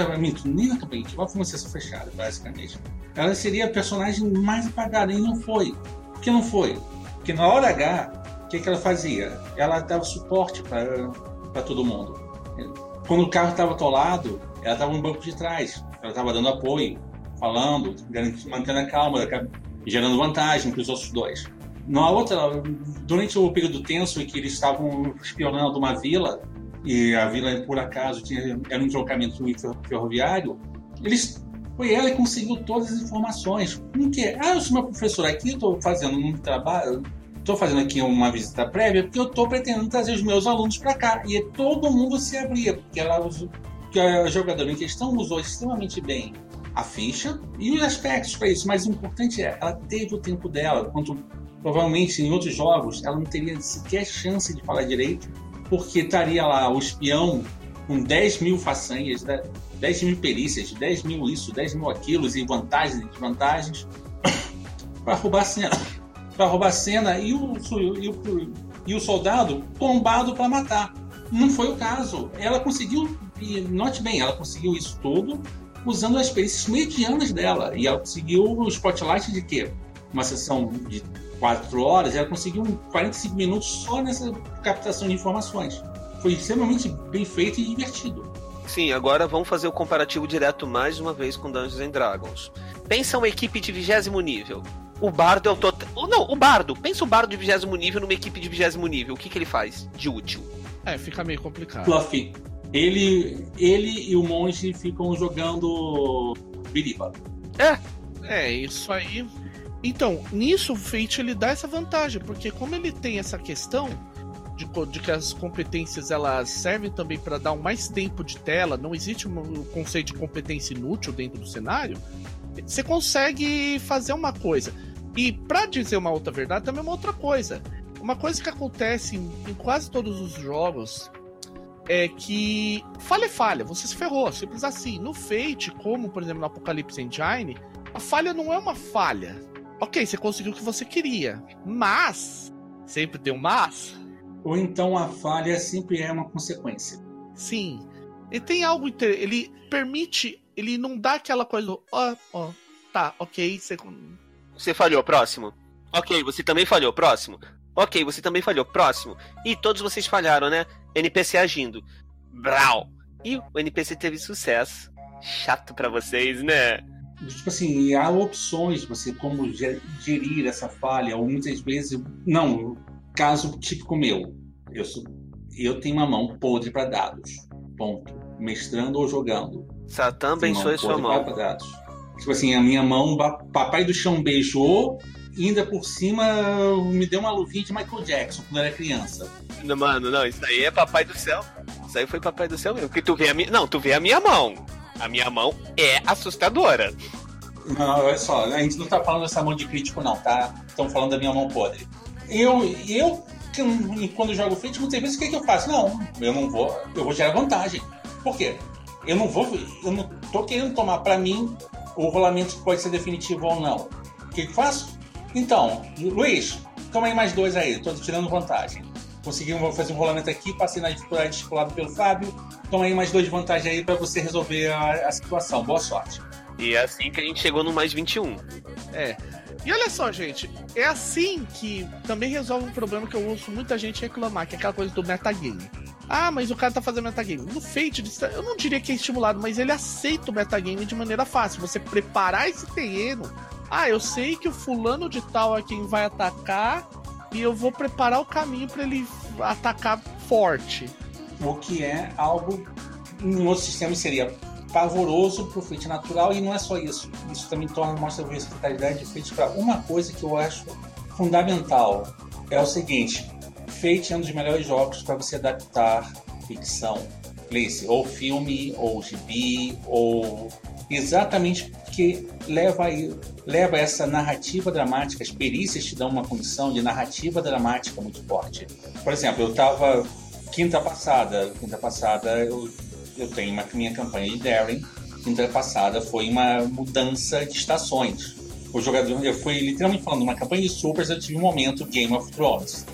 Speaker 1: nem na campanha, igual foi uma sessão fechada, basicamente. Ela seria a personagem mais apagada e não foi. Por que não foi? Porque na hora H, o que, que ela fazia? Ela dava suporte para todo mundo. Quando o carro estava atolado, ela estava no banco de trás. Ela estava dando apoio, falando, mantendo a calma, gerando vantagem para os outros dois. Na outra, durante o período tenso em que eles estavam espionando uma vila, e a vila, por acaso, tinha, era um deslocamento ferroviário, eles foi ela que conseguiu todas as informações. Como que Ah, eu sou uma professora aqui, estou fazendo um trabalho, estou fazendo aqui uma visita prévia porque eu estou pretendendo trazer os meus alunos para cá. E todo mundo se abria, porque ela a jogadora em questão usou extremamente bem a ficha e os aspectos para isso. Mas o importante é, ela teve o tempo dela, quanto provavelmente em outros jogos ela não teria sequer chance de falar direito. porque estaria lá o espião com 10 mil façanhas, 10 mil perícias, 10 mil isso, 10 mil aquilo, e vantagens e desvantagens, para roubar a cena. Para roubar a cena e o, e o, e o soldado tombado para matar. Não foi o caso. Ela conseguiu, e note bem, ela conseguiu isso tudo usando as perícias medianas dela. E ela conseguiu o spotlight de quê? Uma sessão de 4 horas, ela conseguiu 45 minutos só nessa captação de informações. Foi extremamente bem feito e divertido.
Speaker 3: Sim, agora vamos fazer o comparativo direto mais uma vez com Dungeons and Dragons. Pensa uma equipe de vigésimo nível. O bardo é o total. Não, o bardo. Pensa o bardo de vigésimo nível numa equipe de vigésimo nível. O que, que ele faz de útil?
Speaker 2: É, fica meio complicado.
Speaker 1: Fluffy. Ele, ele e o monge ficam jogando biriba.
Speaker 2: É, é isso aí. Então, nisso o Fate ele dá essa vantagem, porque como ele tem essa questão de, de que as competências elas servem também para dar um mais tempo de tela, não existe um conceito de competência inútil dentro do cenário, você consegue fazer uma coisa. E para dizer uma outra verdade, também é uma outra coisa. Uma coisa que acontece em, em quase todos os jogos é que falha é falha, você se ferrou, simples assim. No Fate, como por exemplo no Apocalypse Engine, a falha não é uma falha. Ok, você conseguiu o que você queria, mas sempre tem um mas.
Speaker 1: Ou então a falha sempre é uma consequência.
Speaker 2: Sim. Ele tem algo ele permite, ele não dá aquela coisa, ó, oh, ó, oh, tá, ok, você
Speaker 3: você falhou, próximo. Ok, você também falhou, próximo. Ok, você também falhou, próximo. E todos vocês falharam, né? NPC agindo. Brau. E o NPC teve sucesso. Chato para vocês, né?
Speaker 1: Tipo assim, há opções você como gerir essa falha, ou muitas vezes. Não, caso típico meu. Eu, sou, eu tenho uma mão podre para dados. Ponto. Mestrando ou jogando.
Speaker 3: Satã abençoe sua mão.
Speaker 1: Tipo assim, a minha mão, papai do chão beijou, e ainda por cima me deu uma luvinha de Michael Jackson quando eu era criança.
Speaker 3: Mano, não, isso aí é papai do céu. Isso aí foi papai do céu mesmo. Porque tu vê a minha. Não, tu vê a minha mão. A minha mão é assustadora.
Speaker 1: Não, olha só, a gente não tá falando dessa mão de crítico, não, tá? Estamos falando da minha mão podre. Eu, eu quando eu jogo frente, muitas vezes o que, é que eu faço? Não, eu não vou, eu vou gerar vantagem. Por quê? Eu não vou, eu não tô querendo tomar para mim o rolamento pode ser definitivo ou não. O que, que faço? Então, Luiz, toma aí mais dois aí, estou tirando vantagem. Conseguimos fazer um rolamento aqui, passei na dificuldade estipulada pelo Fábio. Toma aí mais dois de vantagem aí para você resolver a, a, situação. Boa sorte.
Speaker 3: E é assim que a gente chegou no mais 21.
Speaker 2: É. E olha só, gente, é assim que também resolve um problema que eu ouço muita gente reclamar, que é aquela coisa do metagame. Ah, mas o cara tá fazendo metagame. No Fate, eu não diria que é estimulado, mas ele aceita o metagame de maneira fácil. Você preparar esse terreno. Ah, eu sei que o fulano de tal é quem vai atacar e eu vou preparar o caminho para ele atacar forte.
Speaker 1: O que é algo em outro sistema seria pavoroso pro Fate natural e não é só isso. Isso também torna mostra a versatilidade de Fate para uma coisa que eu acho fundamental. É o seguinte, Fate é um dos melhores jogos para você adaptar ficção. Ou filme, ou gibi, ou exatamente porque leva, leva essa narrativa dramática, as perícias te dão uma condição de narrativa dramática muito forte. Por exemplo, eu estava quinta passada, quinta passada eu, eu tenho uma minha campanha de Daring, quinta passada foi uma mudança de estações. O jogador, eu fui literalmente falando, uma campanha de supers, eu tive um momento Game of Thrones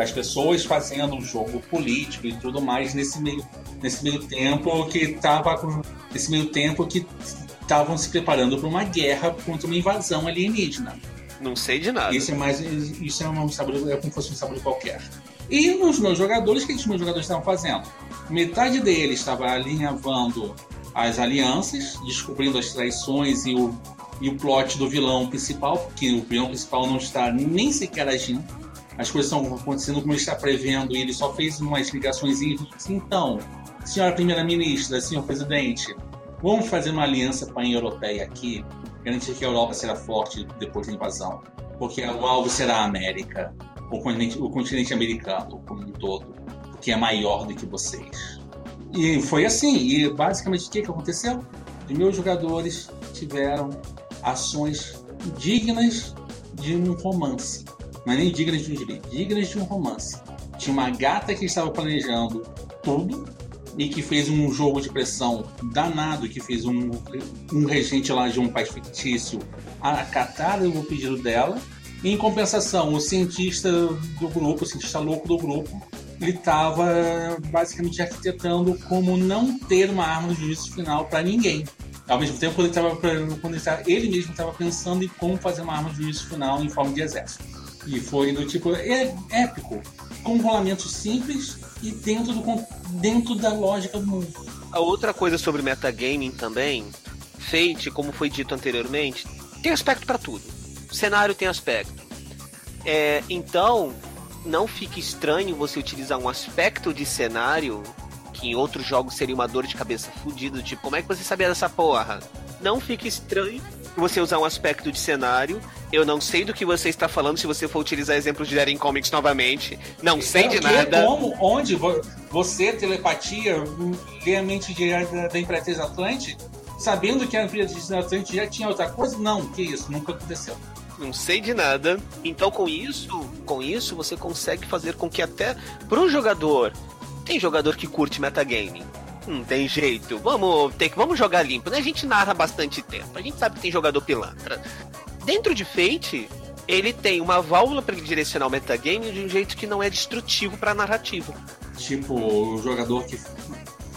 Speaker 1: as pessoas fazendo um jogo político e tudo mais nesse meio, nesse meio tempo que estava nesse meio tempo que estavam se preparando para uma guerra contra uma invasão alienígena.
Speaker 3: Não sei de nada.
Speaker 1: Isso é mais isso é um sabor, é como se fosse um sabor qualquer. E os meus jogadores, o que os meus jogadores estavam fazendo? Metade deles estava alinhavando as alianças, descobrindo as traições e o, e o plot do vilão principal, porque o vilão principal não está nem sequer agindo as coisas estão acontecendo como ele está prevendo, e ele só fez umas ligações então, senhora primeira-ministra, senhor presidente, vamos fazer uma aliança pan-europeia aqui, garantir que a Europa será forte depois da invasão, porque o alvo será a América, o continente, o continente americano como um todo, que é maior do que vocês. E foi assim, e basicamente o que, aconteceu? Os meus jogadores tiveram ações dignas de um romance não é nem dignas de um gibi, dignas de um romance. tinha uma gata que estava planejando tudo e que fez um jogo de pressão danado, que fez um, um regente lá de um país fictício acatar o pedido dela. E, em compensação, o cientista do grupo, o cientista louco do grupo, ele estava basicamente arquitetando como não ter uma arma de juízo final para ninguém. Ao mesmo tempo, ele, tava, quando ele, tava, ele mesmo estava pensando em como fazer uma arma de juízo final em forma de exército. E foi do tipo é, épico, com rolamento simples e dentro, do, dentro da lógica do mundo.
Speaker 3: A outra coisa sobre metagaming também, Fate, como foi dito anteriormente, tem aspecto para tudo. O cenário tem aspecto. É, então, não fique estranho você utilizar um aspecto de cenário que em outros jogos seria uma dor de cabeça fodida, tipo, como é que você sabia dessa porra? Não fique estranho você usar um aspecto de cenário. Eu não sei do que você está falando se você for utilizar exemplos de Daring Comics novamente. Não sei de nada.
Speaker 1: Como, onde você, telepatia, lê a mente da, da Imperatriz Atlante, sabendo que a Imperatriz Atlante já tinha outra coisa? Não, que isso, nunca aconteceu
Speaker 3: não sei de nada. Então com isso, com isso você consegue fazer com que até pro jogador, tem jogador que curte metagaming. Não tem jeito. Vamos, ter, vamos jogar limpo, né? A gente narra bastante tempo. A gente sabe que tem jogador pilantra. Dentro de Fate, ele tem uma válvula para direcionar o metagame de um jeito que não é destrutivo para a narrativa.
Speaker 1: Tipo, o jogador que.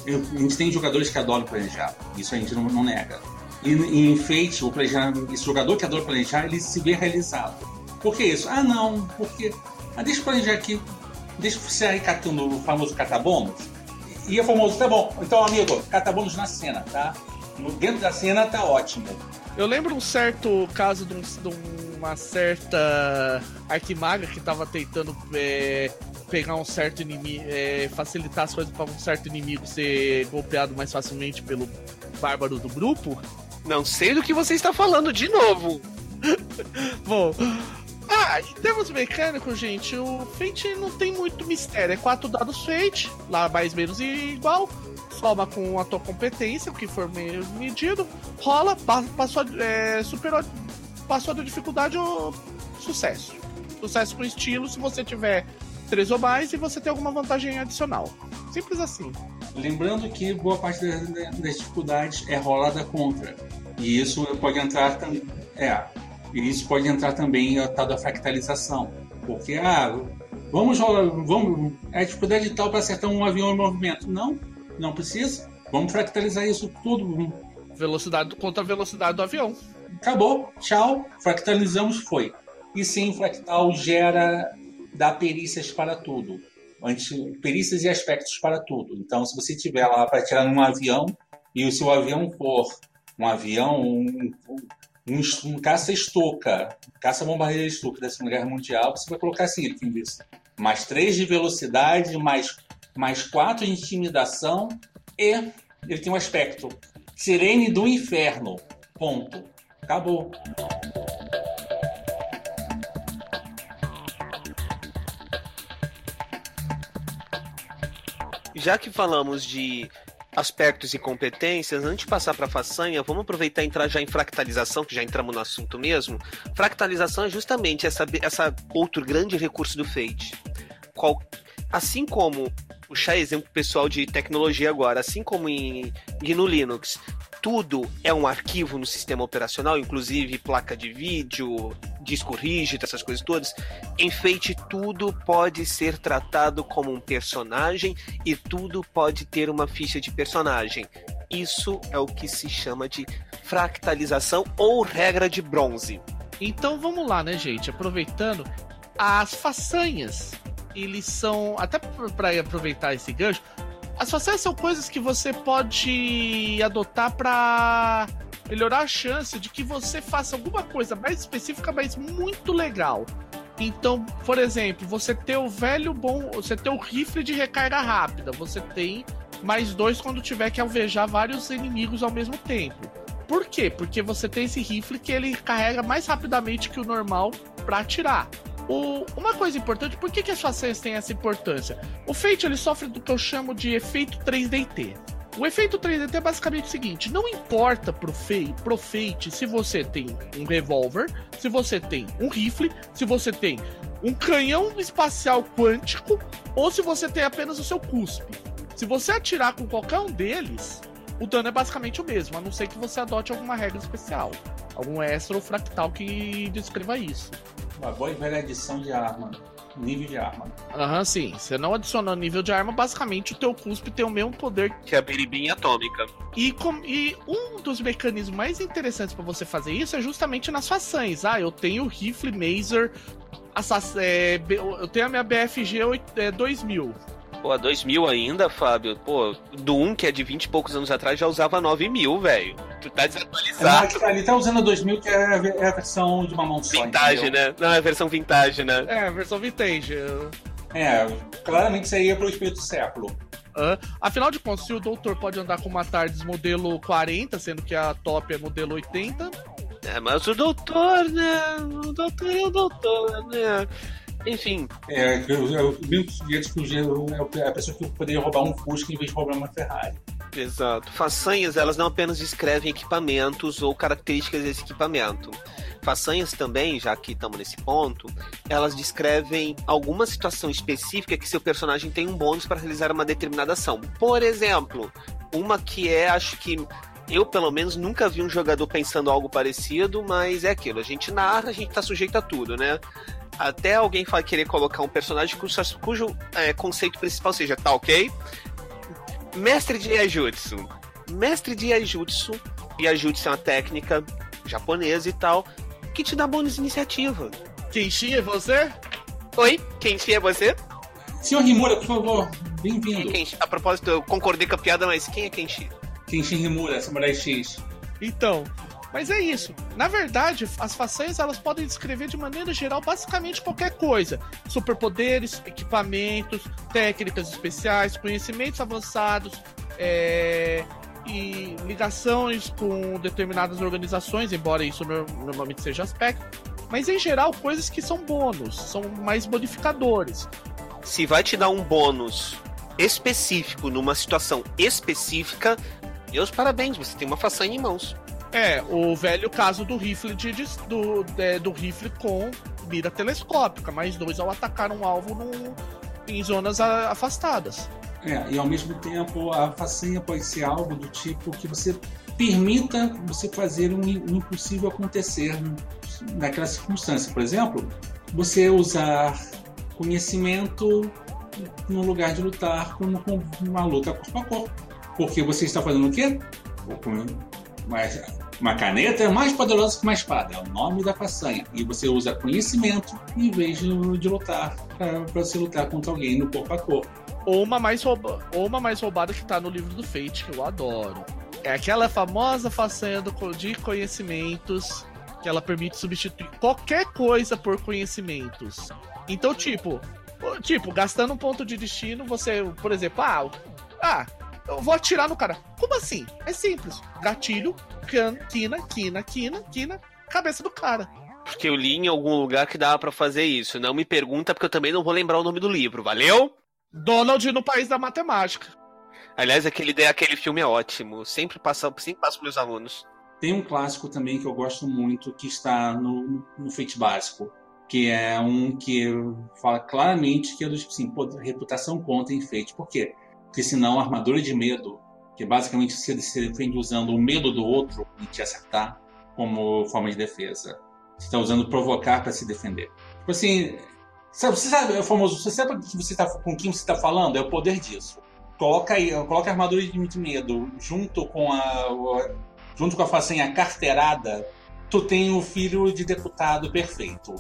Speaker 1: A gente tem jogadores que adoram planejar. Isso a gente não, não nega. E, em Fate, o planejar, esse jogador que adora planejar, ele se vê realizado. Por que isso? Ah, não, porque. Ah, deixa eu planejar aqui. Deixa eu ser aí catando o famoso catabônus e o famoso, tá bom, então amigo, catabônus na cena, tá? Dentro da cena tá ótimo.
Speaker 2: Eu lembro um certo caso de, um, de uma certa arquimaga que tava tentando é, pegar um certo inimigo, é, facilitar as coisas para um certo inimigo ser golpeado mais facilmente pelo bárbaro do grupo.
Speaker 3: Não sei do que você está falando de novo.
Speaker 2: Bom, ah, em termos mecânicos, gente, o Fate não tem muito mistério. É quatro dados Fate, lá mais menos igual. Soma com a tua competência, o que for medido. Rola, passou, é, superou, passou da dificuldade ou sucesso. Sucesso com estilo se você tiver três ou mais e você tem alguma vantagem adicional. Simples assim.
Speaker 1: Lembrando que boa parte das, das dificuldades é rolada contra. E isso pode entrar também. É, e isso pode entrar também a tal da fractalização. Porque, ah, vamos rolar, vamos, é dificuldade tal para acertar um avião em movimento. Não, não precisa. Vamos fractalizar isso tudo.
Speaker 2: Velocidade contra a velocidade do avião.
Speaker 1: Acabou, tchau, fractalizamos, foi. E sim, fractal gera dá perícias para tudo. Perícias e aspectos para tudo. Então, se você tiver lá para tirar num avião e o seu avião for um avião, um, um, um caça-estoca, caça-bombardeiro estoca da Segunda Guerra Mundial, você vai colocar assim, ele tem isso. Mais 3 de velocidade, mais, mais 4 de intimidação e ele tem um aspecto Sirene do Inferno. Ponto. Acabou.
Speaker 3: Já que falamos de aspectos e competências, antes de passar para a façanha, vamos aproveitar e entrar já em fractalização, que já entramos no assunto mesmo. Fractalização é justamente essa, essa outro grande recurso do Fate. Qual, assim como puxar exemplo pessoal de tecnologia agora, assim como em GNU Linux, tudo é um arquivo no sistema operacional, inclusive placa de vídeo, disco rígido, essas coisas todas. Em Fate, tudo pode ser tratado como um personagem e tudo pode ter uma ficha de personagem. Isso é o que se chama de fractalização ou regra de bronze.
Speaker 2: Então vamos lá, né, gente? Aproveitando as façanhas, eles são até para aproveitar esse gancho, as façanhas são coisas que você pode adotar para melhorar a chance de que você faça alguma coisa mais específica, mas muito legal. Então, por exemplo, você ter o velho bom, você ter o rifle de recarga rápida, você tem mais dois quando tiver que alvejar vários inimigos ao mesmo tempo. Por quê? Porque você tem esse rifle que ele carrega mais rapidamente que o normal para atirar. O, uma coisa importante, por que, que as façanhas têm essa importância? O Fate ele sofre do que eu chamo de efeito 3DT. O efeito 3DT é basicamente o seguinte: não importa pro, fei, pro Fate se você tem um revólver, se você tem um rifle, se você tem um canhão espacial quântico ou se você tem apenas o seu cuspe. Se você atirar com qualquer um deles, o dano é basicamente o mesmo, a não ser que você adote alguma regra especial, algum extra ou fractal que descreva isso.
Speaker 1: Uma boa e velha adição de arma nível de arma.
Speaker 2: Aham, uhum, sim. Você não adiciona nível de arma, basicamente o teu cuspe tem o mesmo poder
Speaker 3: que a biribinha atômica.
Speaker 2: E, com, e um dos mecanismos mais interessantes para você fazer isso é justamente nas façanhas. Ah, eu tenho rifle Mazer, assass é, eu tenho a minha BFG 2000.
Speaker 3: Pô, a 2000 ainda, Fábio? Pô, do 1, que é de 20 e poucos anos atrás, já usava 9000, velho. Tu tá desatualizado.
Speaker 1: É, ali tá usando a 2000, que é a, é versão de uma mão só.
Speaker 3: Vintage, entendeu? né? Não, é a versão vintage, né?
Speaker 2: É, a versão vintage.
Speaker 1: É, claramente seria pro espírito século.
Speaker 2: Uh, afinal de contas, se o doutor pode andar com uma TARDIS modelo 40, sendo que a top é modelo 80.
Speaker 3: É, mas o doutor, né? O doutor é o doutor, né? Enfim.
Speaker 1: É, eu, eu, eu sujeito que é a pessoa que poderia roubar um Fusca em vez de roubar uma Ferrari.
Speaker 3: Exato. Façanhas, elas não apenas descrevem equipamentos ou características desse equipamento. Façanhas também, já que estamos nesse ponto, elas descrevem alguma situação específica que seu personagem tem um bônus para realizar uma determinada ação. Por exemplo, uma que é, acho que eu, pelo menos, nunca vi um jogador pensando algo parecido, mas é aquilo. A gente narra, a gente tá sujeito a tudo, né? Até alguém querer colocar um personagem cujo, cujo é, conceito principal seja, tá ok? Mestre de Yajutsu. Mestre de Yajutsu. Yajutsu é uma técnica japonesa e tal, que te dá bônus de iniciativa.
Speaker 2: Kenshin é você?
Speaker 3: Oi, Kenshin é você?
Speaker 1: Senhor Rimura, por favor, bem-vindo.
Speaker 3: É a propósito, eu concordei com a piada, mas quem é Kenshin?
Speaker 1: Kenshin Rimura, Samurai X.
Speaker 2: Então, mas é isso. Na verdade, as façanhas elas podem descrever de maneira geral basicamente qualquer coisa: superpoderes, equipamentos, técnicas especiais, conhecimentos avançados, é, e ligações com determinadas organizações, embora isso normalmente seja aspecto. Mas em geral, coisas que são bônus, são mais modificadores.
Speaker 3: Se vai te dar um bônus específico numa situação específica, meus parabéns, você tem uma façanha em mãos.
Speaker 2: É, o velho caso do rifle de, do, é, do rifle com mira telescópica, mais dois ao atacar um alvo em zonas afastadas.
Speaker 1: É, e ao mesmo tempo a façanha pode ser algo do tipo que você permita você fazer um, um impossível acontecer naquela circunstância. Por exemplo, você usar conhecimento no lugar de lutar como com uma luta corpo a corpo. Porque você está fazendo o quê? Mas uma caneta é mais poderosa que uma espada, é o nome da façanha. E você usa conhecimento em vez de, lutar para você lutar contra alguém no corpo a corpo.
Speaker 2: Ou uma mais, rouba, ou uma mais roubada que tá no livro do Fate, que eu adoro. É aquela famosa façanha do, de conhecimentos que ela permite substituir qualquer coisa por conhecimentos. Então, tipo, tipo, gastando um ponto de destino, você, por exemplo, ah, ah eu vou atirar no cara. Como assim? É simples. Gatilho, can, quina, quina, quina, quina, cabeça do cara.
Speaker 3: Porque eu li em algum lugar que dava para fazer isso. Não me pergunta, porque eu também não vou lembrar o nome do livro, valeu?
Speaker 2: Donald no País da Matemática.
Speaker 3: Aliás, aquele, aquele filme é ótimo. Sempre passa, sempre passa para meus alunos.
Speaker 1: Tem um clássico também que eu gosto muito, que está no, no Fate Básico, que é um que fala claramente que é do tipo assim, pô, reputação conta em Fate. Por quê? Porque senão a armadura de medo, que basicamente você se defende usando o medo do outro em te acertar como forma de defesa. Você está usando provocar para se defender. Tipo assim, sabe, você sabe, é famoso, você sabe que você tá, com quem você está falando? É o poder disso. Coloca aí, coloca a armadura de medo junto com a, junto com a façanha carteirada tu tem o filho de deputado perfeito.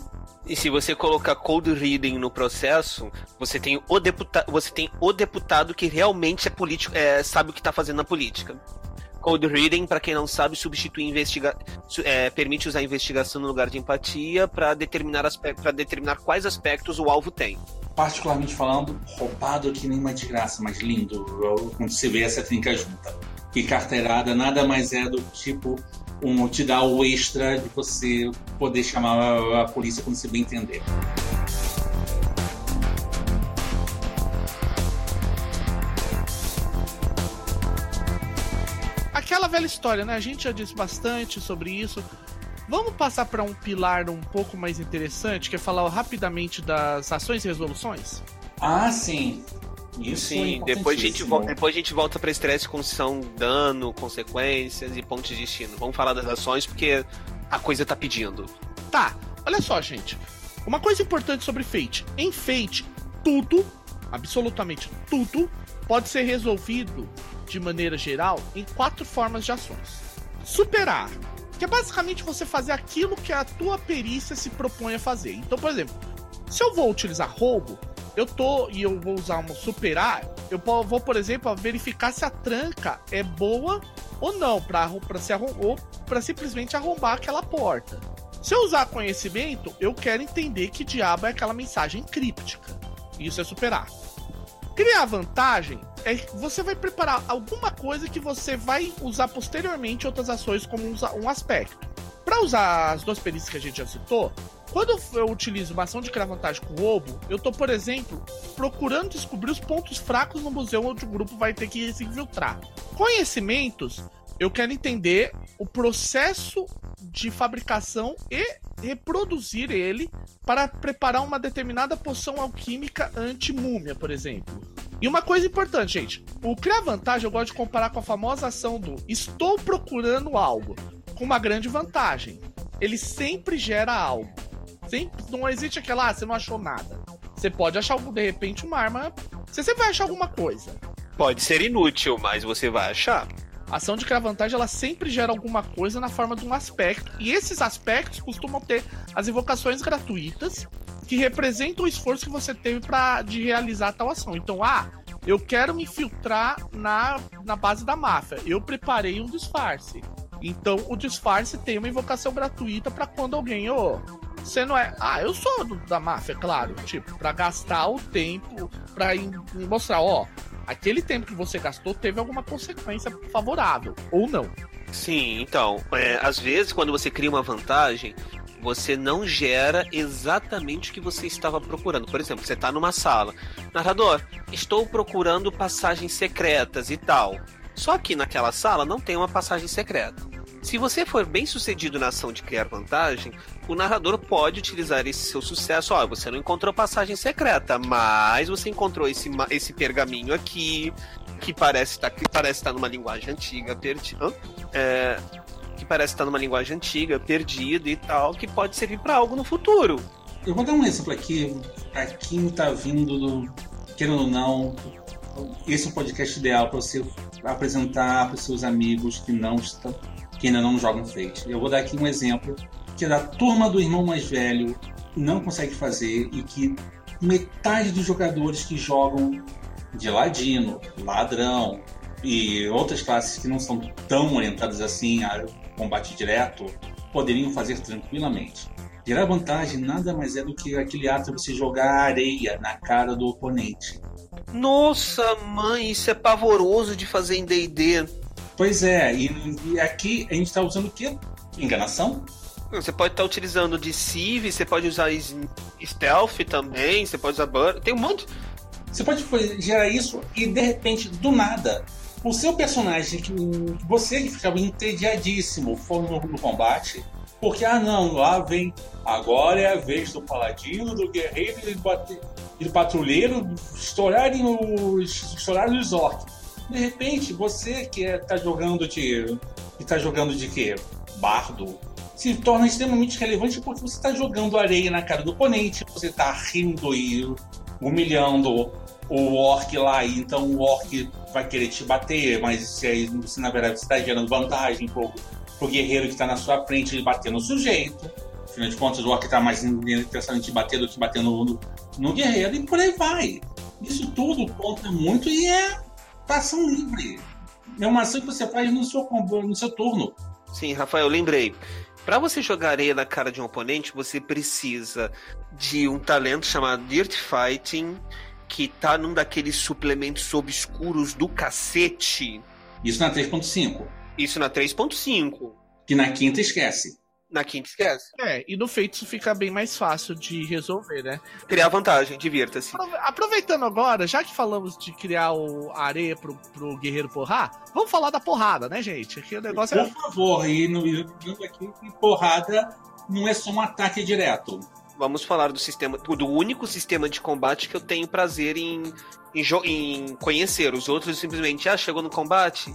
Speaker 3: E se você colocar cold reading no processo, você tem o deputado, você tem o deputado que realmente é político, é, sabe o que está fazendo na política. Cold reading, para quem não sabe, substitui investiga é, permite usar investigação no lugar de empatia para determinar para determinar quais aspectos o alvo tem.
Speaker 1: Particularmente falando, roubado que nem uma desgraça, mas lindo quando você vê essa trinca junta. Que carteirada nada mais é do tipo um, te dá o extra de você poder chamar a polícia quando você bem entender.
Speaker 2: aquela velha história, né? A gente já disse bastante sobre isso. Vamos passar para um pilar um pouco mais interessante, que é falar rapidamente das ações e resoluções?
Speaker 1: Ah, sim. Isso
Speaker 3: Sim,
Speaker 1: é
Speaker 3: depois a gente volta, depois a gente volta para estresse com são dano, consequências e pontos de destino. Vamos falar das ações porque a coisa tá pedindo.
Speaker 2: Tá, olha só, gente. Uma coisa importante sobre Fate. Em Fate, tudo, absolutamente tudo, pode ser resolvido de maneira geral em quatro formas de ações. Superar, que é basicamente você fazer aquilo que a tua perícia se propõe a fazer. Então, por exemplo, se eu vou utilizar roubo, eu tô e eu vou usar um superar, eu vou, por exemplo, verificar se a tranca é boa ou não, pra, pra se ou pra simplesmente arrombar aquela porta. Se eu usar conhecimento, eu quero entender que diabo é aquela mensagem críptica. Isso é superar. Criar vantagem é que você vai preparar alguma coisa que você vai usar posteriormente outras ações como um aspecto. Para usar as duas perícias que a gente já citou, quando eu utilizo uma ação de criar vantagem com roubo, eu tô, por exemplo, procurando descobrir os pontos fracos no museu onde o grupo vai ter que se infiltrar. Conhecimentos, eu quero entender o processo de fabricação e reproduzir ele para preparar uma determinada poção alquímica anti-múmia, por exemplo. E uma coisa importante, gente: o criar vantagem eu gosto de comparar com a famosa ação do estou procurando algo, com uma grande vantagem. Ele sempre gera algo. Sempre, não existe aquela, ah, você não achou nada. Você pode achar, de repente, uma arma. Você sempre vai achar alguma coisa.
Speaker 3: Pode ser inútil, mas você vai achar.
Speaker 2: A ação de criar vantagem ela sempre gera alguma coisa na forma de um aspecto. E esses aspectos costumam ter as invocações gratuitas que representam o esforço que você teve para de realizar tal ação. Então, ah, eu quero me infiltrar na, na base da máfia. Eu preparei um disfarce. Então, o disfarce tem uma invocação gratuita para quando alguém, ô, você não é. Ah, eu sou do- da máfia, claro. Tipo, pra gastar o tempo pra in- mostrar, ó, aquele tempo que você gastou teve alguma consequência favorável. Ou não.
Speaker 3: Sim, então, é, às vezes quando você cria uma vantagem, você não gera exatamente o que você estava procurando. Por exemplo, você está numa sala. Narrador, estou procurando passagens secretas e tal. Só que naquela sala não tem uma passagem secreta. Se você for bem sucedido na ação de criar vantagem, o narrador pode utilizar esse seu sucesso. Ó, você não encontrou passagem secreta, mas você encontrou esse, esse pergaminho aqui, que parece estar que parece estar numa linguagem antiga, perdida. É, que parece estar numa linguagem antiga, perdido e tal, que pode servir para algo no futuro.
Speaker 1: Eu vou dar um exemplo aqui, pra quem tá vindo do. Querendo ou não, esse é um podcast ideal para você apresentar para seus amigos que não estão, que ainda não jogam Fate. Eu vou dar aqui um exemplo que é da turma do irmão mais velho não consegue fazer e que metade dos jogadores que jogam de ladino, ladrão e outras classes que não são tão orientadas assim a combate direto poderiam fazer tranquilamente. Gerar vantagem nada mais é do que aquele ato de você jogar areia na cara do oponente.
Speaker 3: Nossa, mãe, isso é pavoroso de fazer em D&D.
Speaker 1: Pois é, e, e aqui a gente está usando o quê? Enganação?
Speaker 3: Você pode estar utilizando Deceive, você pode usar Stealth também, você pode usar Burn. Tem um monte.
Speaker 1: Você pode gerar isso e de repente, do nada, o seu personagem, que você que ficava entediadíssimo for no, combate, porque, ah não, lá vem, agora é a vez do paladino, do guerreiro e e do patrulheiro estourarem os, estourarem os orcs. De repente, você que está jogando de. que tá jogando de quê? Bardo. Se torna extremamente relevante porque você está jogando areia na cara do oponente, você está rindo e humilhando o orc lá, e então o orc vai querer te bater, mas aí, se na verdade você está gerando vantagem pro, pro guerreiro que está na sua frente ele bater no sujeito. Afinal de contas, o orc está mais interessado em te bater do que bater no, no, no guerreiro, e por aí vai. Isso tudo conta muito e é ação livre. É uma ação que você faz no seu, no seu turno.
Speaker 3: Sim, Rafael, lembrei. Pra você jogar areia na cara de um oponente, você precisa de um talento chamado Dirt Fighting, que tá num daqueles suplementos obscuros do cacete.
Speaker 1: Isso na 3.5.
Speaker 3: Isso na 3.5.
Speaker 1: Que na quinta esquece.
Speaker 3: Na quinta esquece.
Speaker 2: É, e no feito isso fica bem mais fácil de resolver, né?
Speaker 3: Criar vantagem, divirta-se.
Speaker 2: Aproveitando agora, já que falamos de criar o areia pro, pro guerreiro porrar, vamos falar da porrada, né, gente? Aqui o negócio
Speaker 1: Por é... favor, e no aqui que porrada não é só um ataque direto.
Speaker 3: Vamos falar do sistema, do único sistema de combate que eu tenho prazer em, em, em conhecer. Os outros simplesmente, ah, chegou no combate,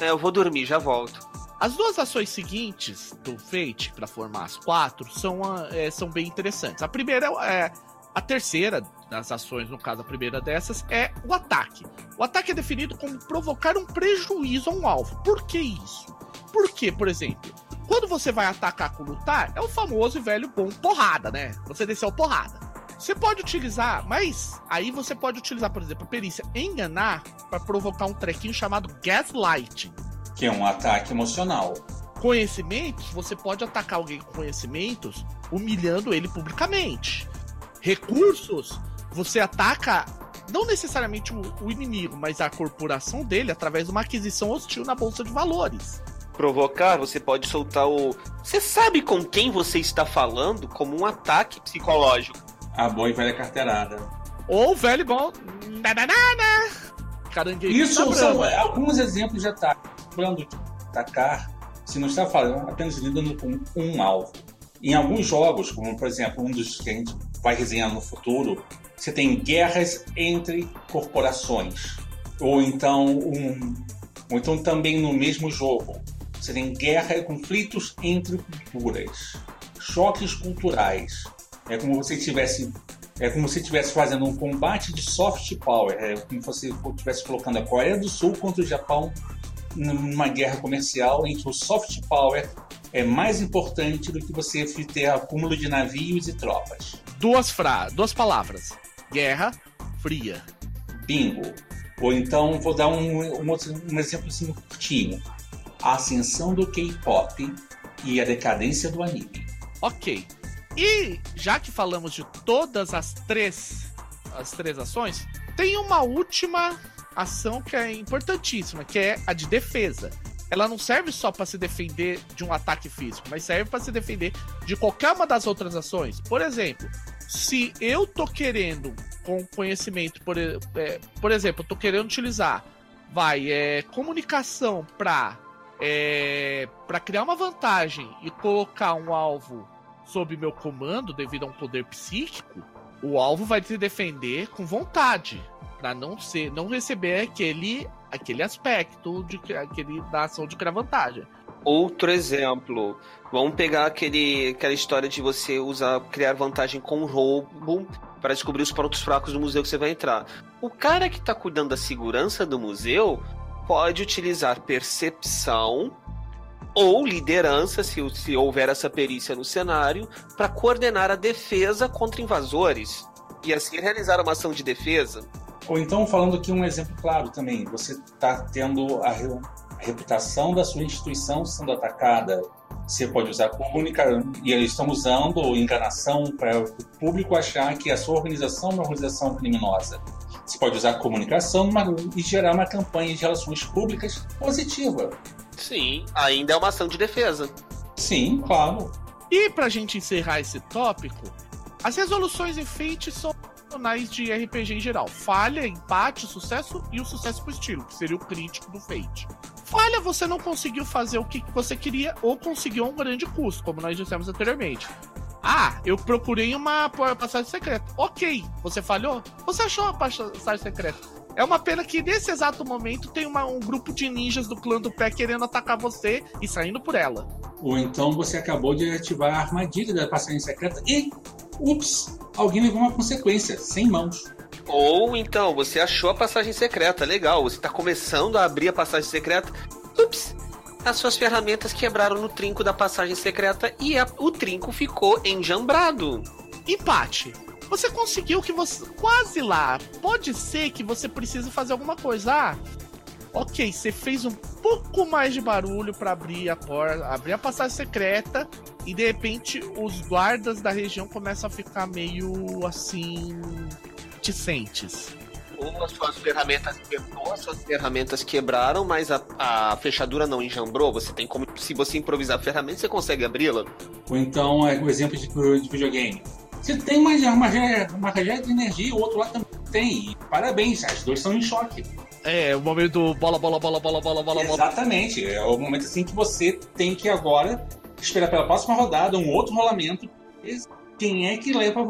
Speaker 3: é, eu vou dormir, já volto.
Speaker 2: As duas ações seguintes do Fate, para formar as quatro, são, é, são bem interessantes. A primeira é. A terceira das ações, no caso a primeira dessas, é o ataque. O ataque é definido como provocar um prejuízo a um alvo. Por que isso? Porque, por exemplo, quando você vai atacar com lutar, é o famoso e velho bom porrada, né? Você desceu porrada. Você pode utilizar, mas aí você pode utilizar, por exemplo, a perícia enganar para provocar um trequinho chamado gaslighting
Speaker 1: que é um ataque emocional.
Speaker 2: Conhecimentos, você pode atacar alguém com conhecimentos humilhando ele publicamente. Recursos, você ataca não necessariamente o, o inimigo, mas a corporação dele através de uma aquisição hostil na bolsa de valores.
Speaker 3: Provocar, você pode soltar o. Você sabe com quem você está falando como um ataque psicológico.
Speaker 1: A boa e velha carteirada.
Speaker 2: Ou velho bom.
Speaker 1: Caranguejo. Isso são alguns exemplos de ataque de atacar se não está falando apenas lidando com um alvo. Em alguns jogos, como por exemplo um dos que a gente vai resenhar no futuro, você tem guerras entre corporações. Ou então, um, ou então também no mesmo jogo, você tem guerra e conflitos entre culturas, choques culturais. É como se estivesse é como se estivesse fazendo um combate de soft power, é como se você estivesse colocando a Coreia do Sul contra o Japão numa guerra comercial em que o soft power é mais importante do que você ter acúmulo de navios e tropas.
Speaker 2: Duas, fra duas palavras: guerra fria.
Speaker 1: Bingo. Ou então, vou dar um, um, outro, um exemplo assim curtinho: a ascensão do K-pop e a decadência do anime.
Speaker 2: Ok. E já que falamos de todas as três, as três ações, tem uma última ação que é importantíssima, que é a de defesa. Ela não serve só para se defender de um ataque físico, mas serve para se defender de qualquer uma das outras ações. Por exemplo, se eu tô querendo com conhecimento, por, é, por exemplo, tô querendo utilizar, vai, é, comunicação para é, para criar uma vantagem e colocar um alvo sob meu comando devido a um poder psíquico, o alvo vai se defender com vontade para não ser, não receber aquele aquele aspecto de aquele da ação de criar vantagem.
Speaker 3: Outro exemplo, vamos pegar aquele, aquela história de você usar criar vantagem com roubo para descobrir os pontos fracos do museu que você vai entrar. O cara que está cuidando da segurança do museu pode utilizar percepção ou liderança, se, se houver essa perícia no cenário, para coordenar a defesa contra invasores e assim realizar uma ação de defesa.
Speaker 1: Ou então, falando aqui um exemplo claro também, você está tendo a, reputação da sua instituição sendo atacada. Você pode usar comunicação, e eles estão usando enganação para o público achar que a sua organização é uma organização criminosa. Você pode usar comunicação e gerar uma campanha de relações públicas positiva.
Speaker 3: Sim, ainda é uma ação de defesa.
Speaker 1: Sim, claro.
Speaker 2: E para a gente encerrar esse tópico, as resoluções em Fate são opcionais de RPG em geral. Falha, empate, sucesso e o sucesso pro estilo, que seria o crítico do Fate. Falha, você não conseguiu fazer o que você queria ou conseguiu um grande custo, como nós dissemos anteriormente. Ah, eu procurei uma passagem secreta. Ok, você falhou? Você achou uma passagem secreta? É uma pena que nesse exato momento tem uma, um grupo de ninjas do clã do pé querendo atacar você e saindo por ela.
Speaker 1: Ou então você acabou de ativar a armadilha da passagem secreta e, ups, alguém levou uma consequência, sem mãos.
Speaker 3: Ou então você achou a passagem secreta, legal, você está começando a abrir a passagem secreta, ups, as suas ferramentas quebraram no trinco da passagem secreta e a, o trinco ficou enjambrado.
Speaker 2: Empate. Você conseguiu que você. Quase lá. Pode ser que você precise fazer alguma coisa. Ah, ok, você fez um pouco mais de barulho para abrir a porta, abrir a passagem secreta e de repente os guardas da região começam a ficar meio assim. reticentes.
Speaker 3: ou as suas ferramentas quebrou, as suas ferramentas quebraram, mas a, a fechadura não enjambrou. Você tem como, se você improvisar a ferramenta, você consegue abri-la.
Speaker 1: Ou então é o exemplo de, de videogame. Você tem uma, uma, uma rajada de energia, o outro lado também tem. E parabéns, as duas estão em choque.
Speaker 2: É, o momento do bola, bola, bola, bola, bola, bola,
Speaker 1: Exatamente. É o momento assim que você tem que agora esperar pela próxima rodada um outro rolamento. Quem é que leva,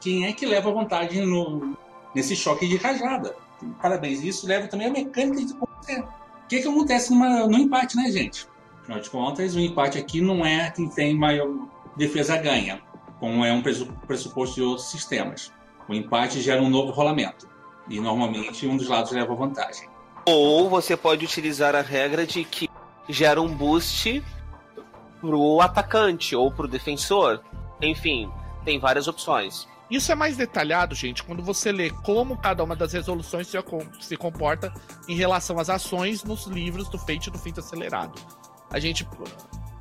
Speaker 1: quem é que leva vantagem no, nesse choque de rajada? Parabéns. Isso leva também a mecânica de O que, que acontece numa, no empate, né, gente? Afinal de contas, o empate aqui não é quem tem maior defesa ganha, como é um pressuposto de outros sistemas. O empate gera um novo rolamento. E normalmente um dos lados leva vantagem.
Speaker 3: Ou você pode utilizar a regra de que gera um boost pro atacante ou pro defensor. Enfim, tem várias opções.
Speaker 2: Isso é mais detalhado, gente, quando você lê como cada uma das resoluções se comporta em relação às ações nos livros do Fate e do Fate Acelerado. A gente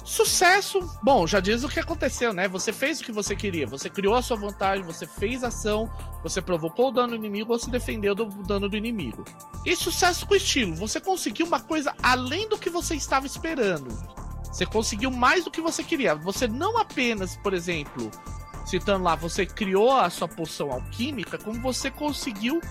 Speaker 2: Sucesso! Bom, já diz o que aconteceu, né? Você fez o que você queria, você criou a sua vantagem, você fez ação, você provocou o dano inimigo ou se defendeu do dano do inimigo. E sucesso com estilo, você conseguiu uma coisa além do que você estava esperando. Você conseguiu mais do que você queria. Você não apenas, por exemplo, citando lá, você criou a sua poção alquímica, como você conseguiu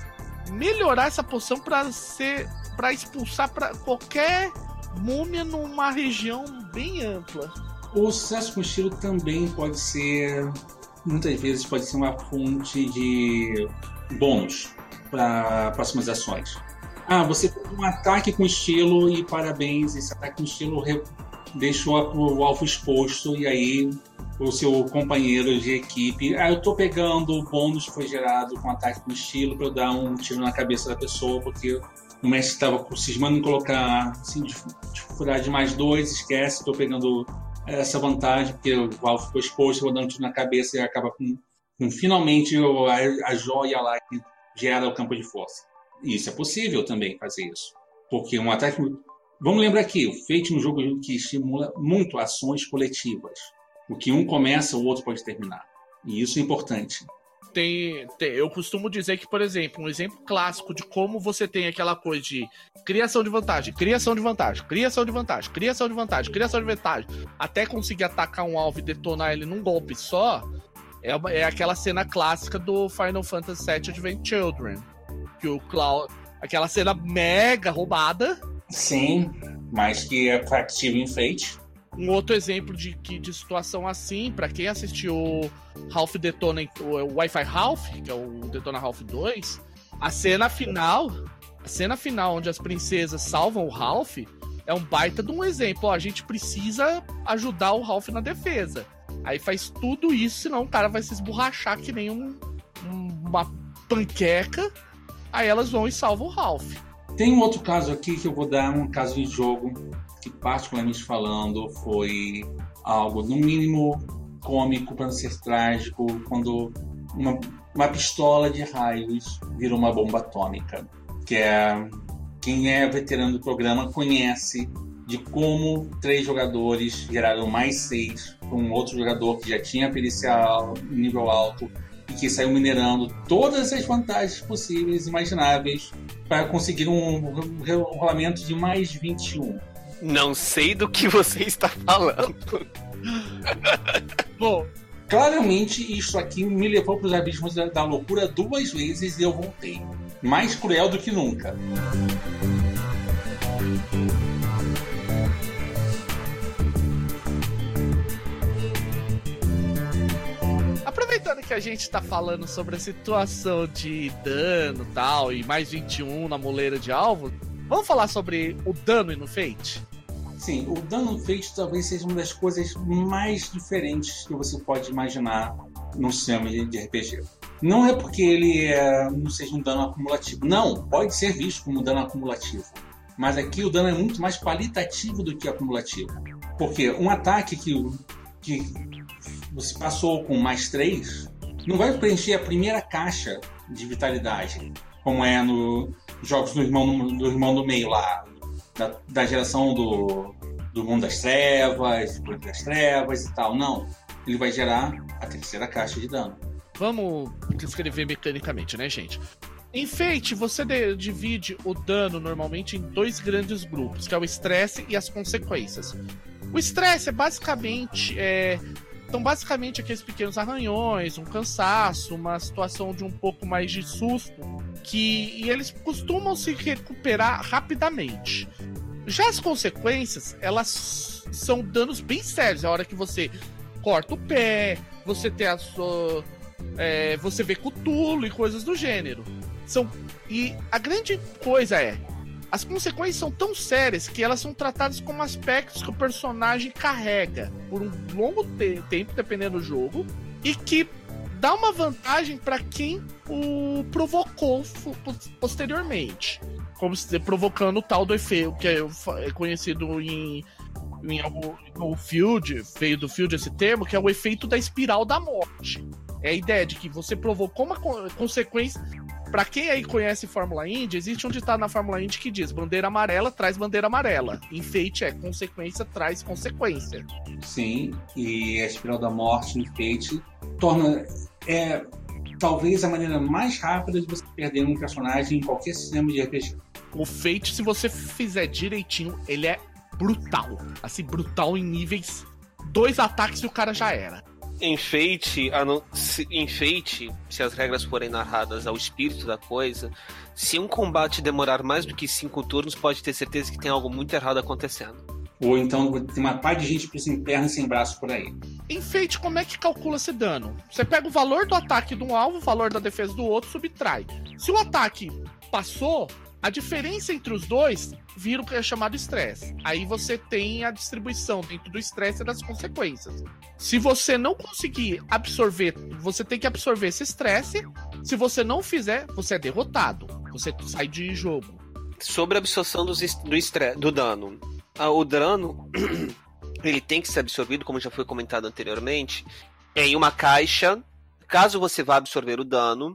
Speaker 2: melhorar essa poção para ser para expulsar para qualquer múmia numa região bem ampla.
Speaker 1: O sucesso com estilo também pode ser, muitas vezes, pode ser uma fonte de bônus para próximas ações. Ah, você fez um ataque com estilo e parabéns, esse ataque com estilo deixou o alvo exposto e aí o seu companheiro de equipe, ah, eu tô pegando o bônus que foi gerado com ataque com estilo para eu dar um tiro na cabeça da pessoa porque o mestre estava cismando em colocar assim, dificuldade de mais dois, esquece, estou pegando essa vantagem, porque o Val ficou exposto, vou dar um tiro na cabeça e acaba com, com finalmente a, a joia lá que gera o campo de força. Isso é possível também fazer isso. Porque um ataque. Vamos lembrar aqui, o Fate é um jogo que estimula muito ações coletivas. O que um começa, o outro pode terminar. E isso é importante
Speaker 2: tem, tem, eu costumo dizer que, por exemplo, um exemplo clássico de como você tem aquela coisa de criação de vantagem, criação de vantagem, criação de vantagem, criação de vantagem, criação de vantagem, até conseguir atacar um alvo e detonar ele num golpe só, é, é aquela cena clássica do Final Fantasy VII Advent Children. Que o Cloud. Aquela cena mega roubada.
Speaker 1: Sim, mas que é factível em Fate.
Speaker 2: Um outro exemplo de, de situação assim, para quem assistiu Ralph Detona, o Wi-Fi Ralph, que é o Detona Ralph 2, a cena final, a cena final onde as princesas salvam o Ralph, é um baita de um exemplo. Ó, a gente precisa ajudar o Ralph na defesa. Aí faz tudo isso, senão o cara vai se esborrachar que nem um, uma panqueca. Aí elas vão e salvam o Ralph.
Speaker 1: Tem um outro caso aqui que eu vou dar, um caso de jogo que, particularmente falando, foi algo, no mínimo, cômico para não ser trágico, quando uma, uma pistola de raios virou uma bomba atômica. Que é. Quem é veterano do programa conhece de como três jogadores geraram mais seis com um outro jogador que já tinha pericial nível alto e que saiu minerando todas as vantagens possíveis, imagináveis, para conseguir um, um rolamento de mais 21.
Speaker 3: Não sei do que você está falando.
Speaker 1: Bom, claramente isso aqui me levou para os abismos da, da loucura duas vezes e eu voltei. Mais cruel do que nunca.
Speaker 2: Aproveitando que a gente está falando sobre a situação de dano tal, e mais 21 na moleira de alvo, vamos falar sobre o dano no Fate?
Speaker 1: Sim, o dano feito talvez seja uma das coisas mais diferentes que você pode imaginar no sistema de RPG. Não é porque ele é, não seja um dano acumulativo. Não, pode ser visto como dano acumulativo. Mas aqui o dano é muito mais qualitativo do que acumulativo. Porque um ataque que, que você passou com mais 3 não vai preencher a primeira caixa de vitalidade, como é no jogos do irmão, do irmão do meio lá, da, da geração do, do mundo das trevas, do das trevas e tal. Não. Ele vai gerar a terceira caixa de dano.
Speaker 2: Vamos descrever mecanicamente, né, gente? Em Fate, você divide o dano normalmente em dois grandes grupos, que é o estresse e as consequências. O estresse é basicamente. É, são basicamente aqueles pequenos arranhões, um cansaço, uma situação de um pouco mais de susto, que e eles costumam se recuperar rapidamente. Já as consequências, elas são danos bem sérios. É a hora que você corta o pé, você tem a sua. É, você vê cutulo e coisas do gênero. São, e a grande coisa é. As consequências são tão sérias que elas são tratadas como aspectos que o personagem carrega por um longo te tempo, dependendo do jogo, e que dá uma vantagem para quem o provocou posteriormente. Como se provocando o tal do efeito, que é, é conhecido em em, no Field, veio do Field esse termo, que é o efeito da espiral da morte. É a ideia de que você provocou uma consequência. Para quem aí conhece Fórmula Indy, existe um ditado na Fórmula Indy que diz: bandeira amarela traz bandeira amarela. Enfeite é consequência traz consequência.
Speaker 1: Sim, e a espiral da morte enfeite torna. É, talvez a maneira mais rápida de você perder um personagem em qualquer sistema de RPG.
Speaker 2: O Fate, se você fizer direitinho, ele é brutal. Assim, brutal em níveis. Dois ataques e o cara já era.
Speaker 3: Enfeite, se, enfeite, se as regras forem narradas ao espírito da coisa, se um combate demorar mais do que cinco turnos, pode ter certeza que tem algo muito errado acontecendo.
Speaker 1: Ou então tem uma par de gente sem perna e sem braço por aí.
Speaker 2: Enfeite, como é que calcula esse dano? Você pega o valor do ataque de um alvo, o valor da defesa do outro, subtrai. Se o ataque passou, a diferença entre os dois vira o que é chamado estresse. Aí você tem a distribuição dentro do estresse e das consequências. Se você não conseguir absorver, você tem que absorver esse estresse. Se você não fizer, você é derrotado. Você sai de jogo.
Speaker 3: Sobre a absorção do, do dano. Ah, o dano ele tem que ser absorvido, como já foi comentado anteriormente, em uma caixa. Caso você vá absorver o dano,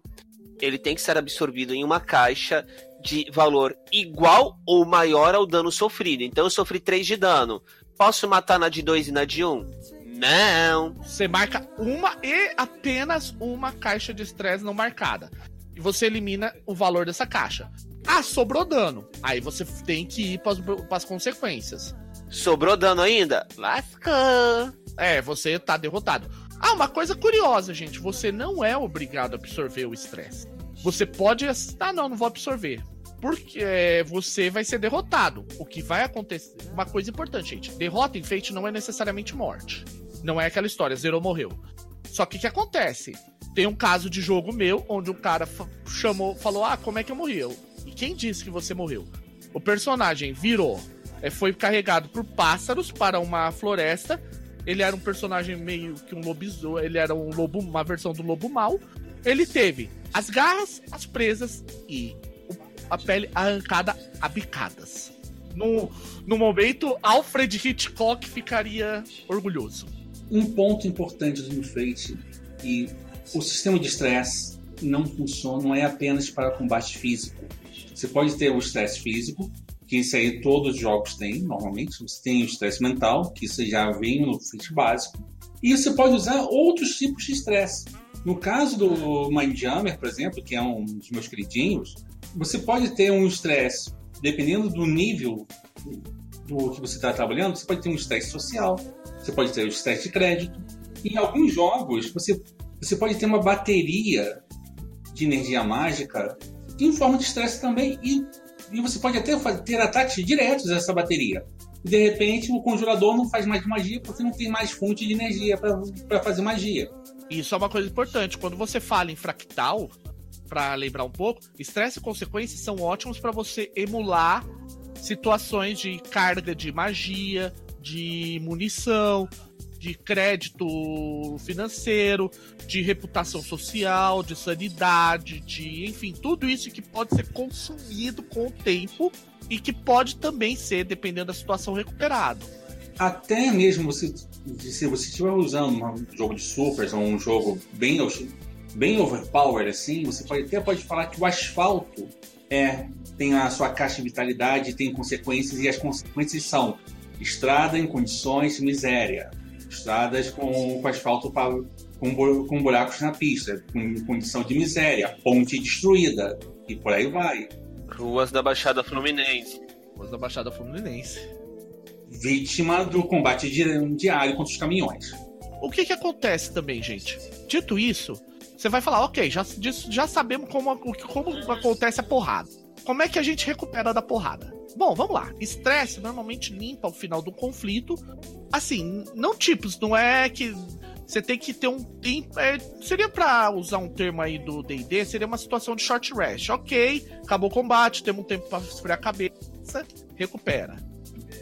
Speaker 3: ele tem que ser absorvido em uma caixa de valor igual ou maior ao dano sofrido. Então eu sofri 3 de dano. Posso matar na de 2 e na de 1? Um? Não.
Speaker 2: Você marca uma e apenas uma caixa de estresse não marcada. E você elimina o valor dessa caixa. Ah, sobrou dano. Aí você tem que ir para as consequências.
Speaker 3: Sobrou dano ainda? Lascou.
Speaker 2: É, você tá derrotado. Ah, uma coisa curiosa, gente. Você não é obrigado a absorver o estresse. Você pode. Ah, não, não vou absorver. Porque você vai ser derrotado. O que vai acontecer. Uma coisa importante, gente. Derrota em Fate não é necessariamente morte. Não é aquela história, zerou, morreu. Só que o que acontece? Tem um caso de jogo meu onde um cara chamou, falou: Ah, como é que eu morri? Eu, e quem disse que você morreu? O personagem virou, é, foi carregado por pássaros para uma floresta. Ele era um personagem meio que um lobisomem, ele era um lobo, uma versão do lobo mal. Ele teve as garras, as presas e a pele arrancada a bicadas. No, no momento, Alfred Hitchcock ficaria orgulhoso.
Speaker 1: Um ponto importante do Fate e o sistema de estresse não funciona, não é apenas para combate físico. Você pode ter o estresse físico, que isso aí todos os jogos têm, normalmente. Você tem o estresse mental, que isso já vem no Fate básico. E você pode usar outros tipos de estresse. No caso do Mindjammer, por exemplo, que é um dos meus queridinhos, você pode ter um estresse, dependendo do nível do que você está trabalhando, você pode ter um estresse social, você pode ter um estresse de crédito. Em alguns jogos, você, você pode ter uma bateria de energia mágica em forma de estresse também, e, e você pode até ter ataques diretos a essa bateria. E de repente, o conjurador não faz mais magia porque não tem mais fonte de energia para fazer magia.
Speaker 2: Isso é uma coisa importante. Quando você fala em fractal, para lembrar um pouco, estresse e consequências são ótimos para você emular situações de carga de magia, de munição, de crédito financeiro, de reputação social, de sanidade, de enfim, tudo isso que pode ser consumido com o tempo e que pode também ser, dependendo da situação, recuperado
Speaker 1: até mesmo você, se você estiver usando um jogo de supers ou um jogo bem, bem overpowered assim, você pode, até pode falar que o asfalto é tem a sua caixa de vitalidade, tem consequências e as consequências são estrada em condições de miséria, estradas com, com asfalto com, com buracos na pista, com condição de miséria, ponte destruída, E por aí vai.
Speaker 3: Ruas da Baixada Fluminense.
Speaker 2: Ruas da Baixada Fluminense.
Speaker 1: Vítima do combate diário contra os caminhões.
Speaker 2: O que que acontece também, gente? Dito isso, você vai falar, ok, já, já sabemos como, como acontece a porrada. Como é que a gente recupera da porrada? Bom, vamos lá. Estresse normalmente limpa o final do conflito. Assim, não tipos, não é que você tem que ter um tempo. É, seria para usar um termo aí do DD, seria uma situação de short rest. Ok, acabou o combate, temos um tempo para esfriar a cabeça, recupera.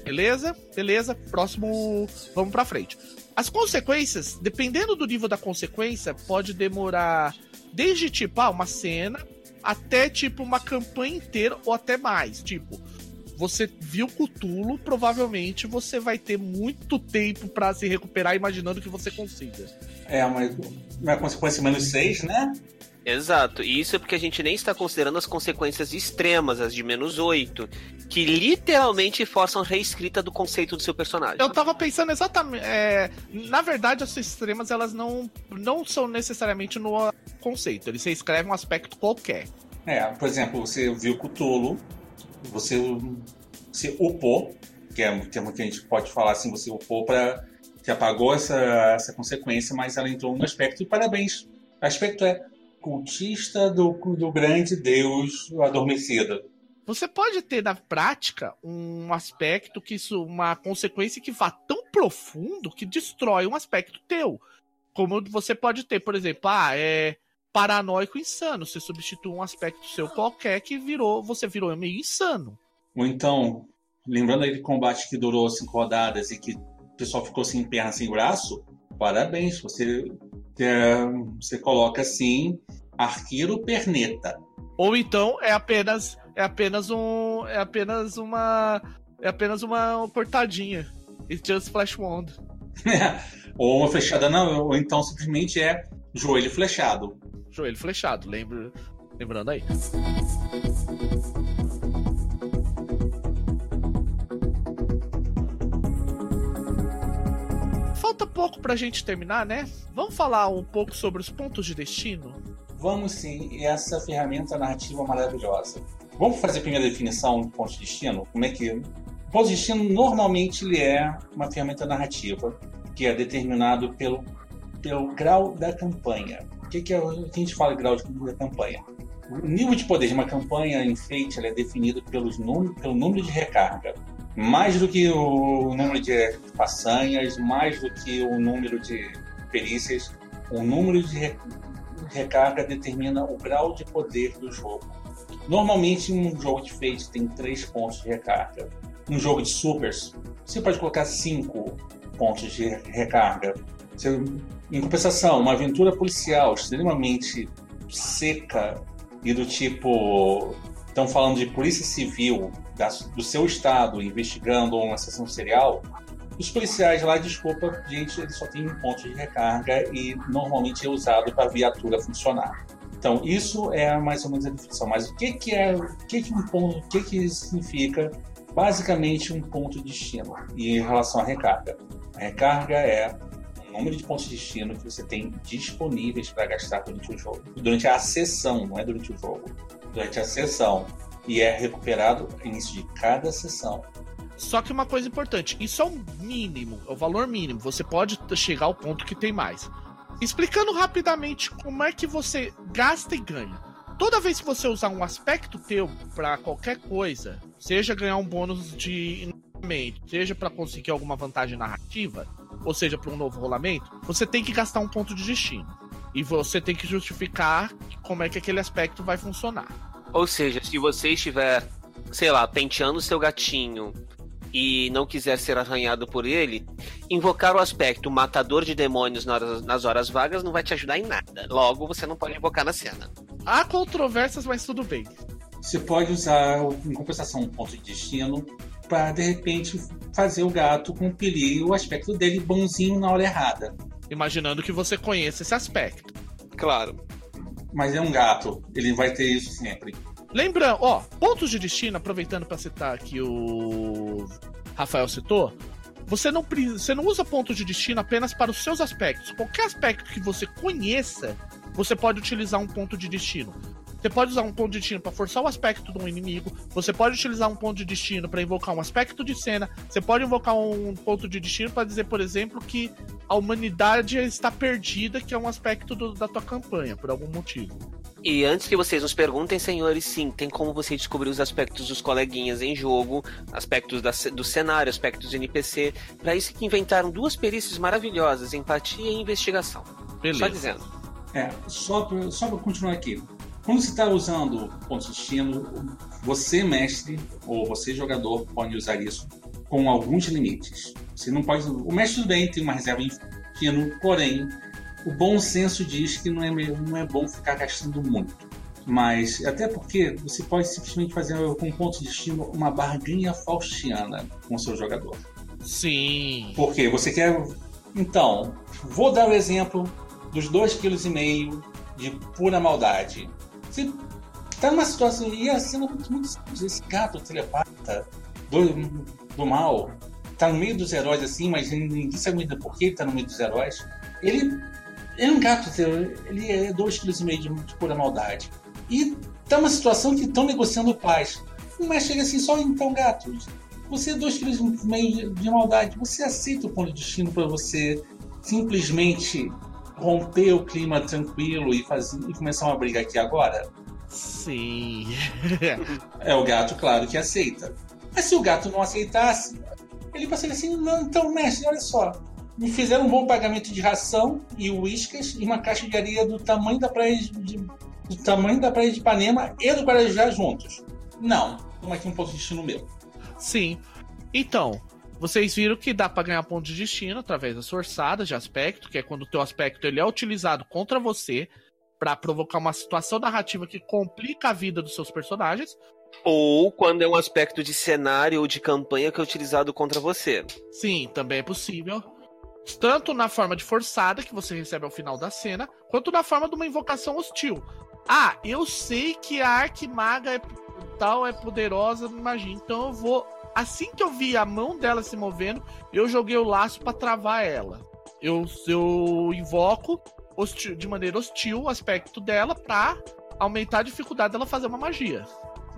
Speaker 2: Beleza? Beleza. Próximo, vamos para frente. As consequências, dependendo do nível da consequência, pode demorar desde tipo ah, uma cena até tipo uma campanha inteira ou até mais. Tipo, você viu Cthulhu, provavelmente você vai ter muito tempo para se recuperar imaginando que você consiga.
Speaker 1: É, uma, uma consequência menos 6, né?
Speaker 3: Exato, e isso é porque a gente nem está considerando as consequências extremas, as de menos 8, que literalmente forçam a reescrita do conceito do seu personagem.
Speaker 2: Eu tava pensando exatamente. É, na verdade, as extremas elas não, não são necessariamente no conceito, eles reescrevem um aspecto qualquer.
Speaker 1: É, por exemplo, você viu Cthulhu, você se upou, que é um termo que a gente pode falar assim, você upou para que apagou essa, essa consequência, mas ela entrou no aspecto, e parabéns. O aspecto é cultista do, do grande deus adormecido.
Speaker 2: Você pode ter na prática um aspecto que isso, uma consequência que vá tão profundo que destrói um aspecto teu. Como você pode ter, por exemplo, ah, é paranoico insano. Você substitui um aspecto seu qualquer que virou, você virou meio insano.
Speaker 1: Ou então, lembrando aquele combate que durou cinco rodadas e que o pessoal ficou sem perna, sem braço, parabéns, você você coloca assim, arqueiro perneta.
Speaker 2: Ou então é apenas é apenas um é apenas uma é apenas uma cortadinha. It's just flash wound.
Speaker 1: ou uma flechada não, ou então simplesmente é joelho flechado.
Speaker 2: Joelho flechado, lembra, lembrando aí. Falta pouco pra gente terminar, né? Vamos falar um pouco sobre os pontos de destino?
Speaker 1: Vamos sim, essa ferramenta narrativa maravilhosa. Vamos fazer a primeira definição do ponto de destino? Como é que. O ponto de destino normalmente ele é uma ferramenta narrativa que é determinado pelo, pelo grau da campanha. O que, que, é, que a gente fala de grau de, da campanha? O nível de poder de uma campanha em feite é definido pelos número, pelo número de recarga mais do que o número de façanhas, mais do que o número de perícias, o número de recarga determina o grau de poder do jogo. Normalmente, um jogo de Fate tem três pontos de recarga. Um jogo de supers, você pode colocar cinco pontos de recarga. Você, em compensação, uma aventura policial extremamente seca e do tipo. Estão falando de polícia civil da, do seu estado investigando uma assassino serial, os policiais lá, desculpa, gente, ele só tem um ponto de recarga e normalmente é usado para a viatura funcionar. Então, isso é mais ou menos a definição. Mas o que, que é, o que, que um ponto, o que, que significa basicamente um ponto de destino e em relação à recarga? A recarga é o número de pontos de destino que você tem disponíveis para gastar durante o jogo, durante a sessão, não é durante o jogo, durante a sessão e é recuperado no início de cada sessão.
Speaker 2: Só que uma coisa importante, isso é o mínimo, é o valor mínimo. Você pode chegar ao ponto que tem mais. Explicando rapidamente como é que você gasta e ganha. Toda vez que você usar um aspecto teu para qualquer coisa, seja ganhar um bônus de seja para conseguir alguma vantagem narrativa, ou seja para um novo rolamento, você tem que gastar um ponto de destino. E você tem que justificar como é que aquele aspecto vai funcionar.
Speaker 3: Ou seja, se você estiver, sei lá, penteando seu gatinho e não quiser ser arranhado por ele, invocar o aspecto matador de demônios nas horas vagas não vai te ajudar em nada. Logo, você não pode invocar na cena.
Speaker 2: Há controvérsias, mas tudo bem.
Speaker 1: Você pode usar, em compensação, um ponto de destino para, de repente, fazer o gato compilir o aspecto dele bonzinho na hora errada.
Speaker 2: Imaginando que você conheça esse aspecto.
Speaker 3: Claro
Speaker 1: mas é um gato. Ele vai ter isso sempre.
Speaker 2: Lembrando, ó, pontos de destino, aproveitando para citar que o Rafael citou, você não, você não usa pontos de destino apenas para os seus aspectos. Qualquer aspecto que você conheça, você pode utilizar um ponto de destino. Você pode usar um ponto de destino para forçar o aspecto de um inimigo. Você pode utilizar um ponto de destino para invocar um aspecto de cena. Você pode invocar um ponto de destino para dizer, por exemplo, que a humanidade está perdida, que é um aspecto do, da tua campanha, por algum motivo.
Speaker 3: E antes que vocês nos perguntem, senhores, sim, tem como você descobrir os aspectos dos coleguinhas em jogo, aspectos da, do cenário, aspectos do NPC. Para isso que inventaram duas perícias maravilhosas, empatia e investigação. Beleza. Só dizendo.
Speaker 1: É, só para continuar aqui. Quando você está usando ponto de destino, você, mestre, ou você, jogador, pode usar isso com alguns limites. Você não pode. O mestre do bem tem uma reserva infinita, porém, o bom senso diz que não é, não é bom ficar gastando muito. Mas, até porque você pode simplesmente fazer com ponto de destino uma barganha faustiana com o seu jogador.
Speaker 2: Sim.
Speaker 1: Porque você quer. Então, vou dar o exemplo dos 2,5 kg de pura maldade. Você tá numa situação. E a cena muito, muito simples. Esse gato telepata do, do mal tá no meio dos heróis assim, mas ninguém sabe ainda por que ele tá no meio dos heróis. Ele é um gato, ele é 2,5 kg de pura maldade. E tá uma situação que estão negociando paz. Mas chega assim, só então, gato. Você é 2,5 kg de maldade. Você aceita o ponto de destino para você simplesmente romper o clima tranquilo e, fazer, e começar uma briga aqui agora?
Speaker 2: Sim.
Speaker 1: é o gato, claro, que aceita. Mas se o gato não aceitasse, ele passaria assim: não, então, mestre, olha só. Me fizeram um bom pagamento de ração e uíscas e uma caixa de areia do tamanho da praia de, do tamanho da praia de Ipanema e do Guarajá juntos. Não, toma aqui um ponto de destino meu.
Speaker 2: Sim. Então, vocês viram que dá para ganhar ponto de destino através das forçadas de aspecto, que é quando o teu aspecto ele é utilizado contra você para provocar uma situação narrativa que complica a vida dos seus personagens.
Speaker 3: Ou quando é um aspecto de cenário ou de campanha que é utilizado contra você.
Speaker 2: Sim, também é possível. Tanto na forma de forçada, que você recebe ao final da cena, quanto na forma de uma invocação hostil. Ah, eu sei que a Arquimaga é tal, é poderosa magia, então eu vou assim que eu vi a mão dela se movendo, eu joguei o laço para travar ela. Eu, eu invoco hostil, de maneira hostil o aspecto dela para aumentar a dificuldade dela fazer uma magia.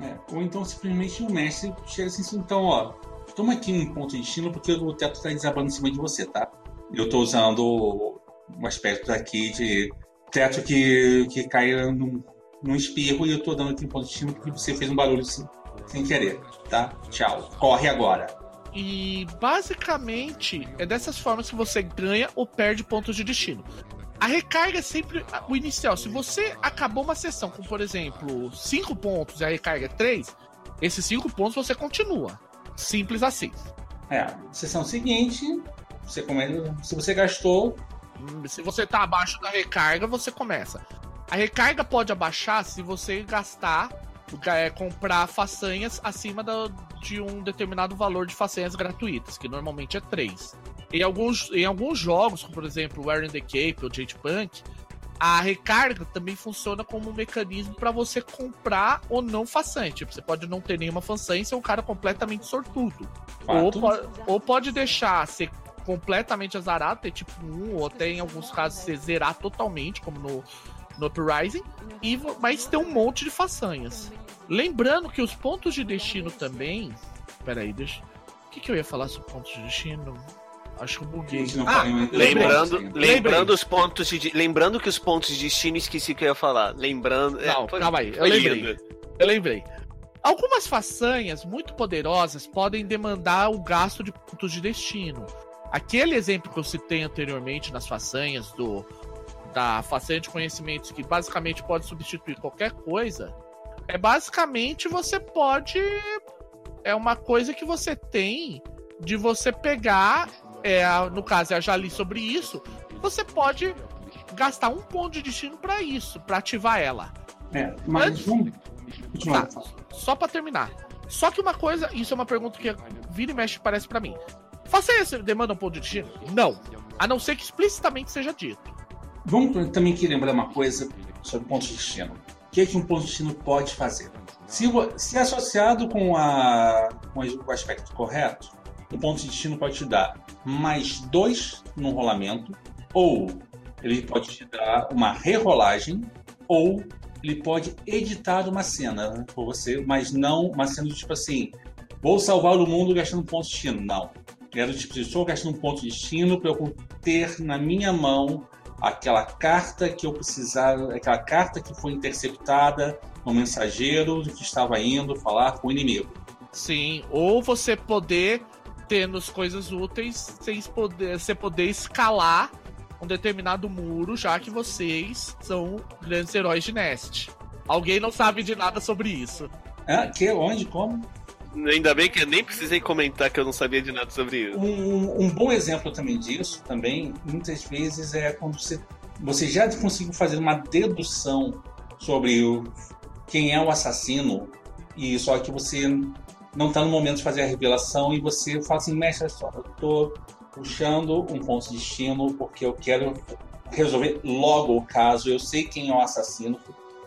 Speaker 1: É, ou então simplesmente o mestre chega assim, então, ó, toma aqui um ponto de destino porque o teto tá desabando em cima de você, tá? Eu tô usando um aspecto aqui de teto que, que cai num, num espirro e eu tô dando aqui um ponto de destino porque você fez um barulho assim sem querer, tá? Tchau. Corre agora.
Speaker 2: E basicamente é dessas formas que você ganha ou perde pontos de destino. A recarga é sempre o inicial. Se você acabou uma sessão com, por exemplo, 5 pontos e a recarga é 3, esses 5 pontos você continua. Simples assim.
Speaker 1: É, sessão seguinte, você começa, se você gastou.
Speaker 2: Se você tá abaixo da recarga, você começa. A recarga pode abaixar se você gastar é, comprar façanhas acima da, de um determinado valor de façanhas gratuitas, que normalmente é 3. Em alguns, em alguns jogos, como por exemplo Wearing the Cape ou Jade Punk, a recarga também funciona como um mecanismo para você comprar ou não façanha. Tipo, você pode não ter nenhuma façanha e ser um cara completamente sortudo. Ou, po ou pode deixar ser completamente azarado, ter tipo um, ou até em alguns casos você zerar totalmente, como no, no Uprising, e, mas ter um monte de façanhas. Lembrando que os pontos de destino também. Peraí, deixa. O que, que eu ia falar sobre pontos de destino? Acho que eu buguei.
Speaker 3: Ah, lembrando, lembrando os pontos de. Lembrando que os pontos de destino esqueci o que eu ia falar. Lembrando.
Speaker 2: É, Não, é, foi, calma aí, eu lembrei. Lindo. Eu lembrei. Algumas façanhas muito poderosas podem demandar o gasto de pontos de destino. Aquele exemplo que eu citei anteriormente nas façanhas do da façanha de conhecimentos que basicamente pode substituir qualquer coisa, é basicamente você pode. É uma coisa que você tem de você pegar. É, no caso, eu já li sobre isso. Você pode gastar um ponto de destino para isso, para ativar ela.
Speaker 1: É, mas vamos.
Speaker 2: Tá, só para terminar. Só que uma coisa, isso é uma pergunta que vira e mexe parece para mim. Faça isso, demanda um ponto de destino? Não. A não ser que explicitamente seja dito.
Speaker 1: Vamos também aqui lembrar uma coisa sobre pontos de destino que, que um ponto de destino pode fazer. Se, se é associado com, a, com o aspecto correto, o ponto de destino pode te dar mais dois no rolamento, ou ele pode te dar uma rerolagem, ou ele pode editar uma cena por você, mas não uma cena do tipo assim, vou salvar o mundo gastando um ponto de destino. Não. Era do tipo, estou gastando um ponto de destino para eu ter na minha mão aquela carta que eu precisava, aquela carta que foi interceptada no mensageiro que estava indo falar com o inimigo.
Speaker 2: Sim, ou você poder ter nos coisas úteis sem poder, você poder escalar um determinado muro, já que vocês são grandes heróis de Nest. Alguém não sabe de nada sobre isso.
Speaker 1: É, que, onde, como?
Speaker 3: Ainda bem que eu nem precisei comentar que eu não sabia de nada sobre isso.
Speaker 1: Um, um bom exemplo também disso, também, muitas vezes, é quando você, você já conseguiu fazer uma dedução sobre o, quem é o assassino, e só que você não está no momento de fazer a revelação e você fala assim, mestre, só, eu tô puxando um ponto de destino porque eu quero resolver logo o caso, eu sei quem é o assassino,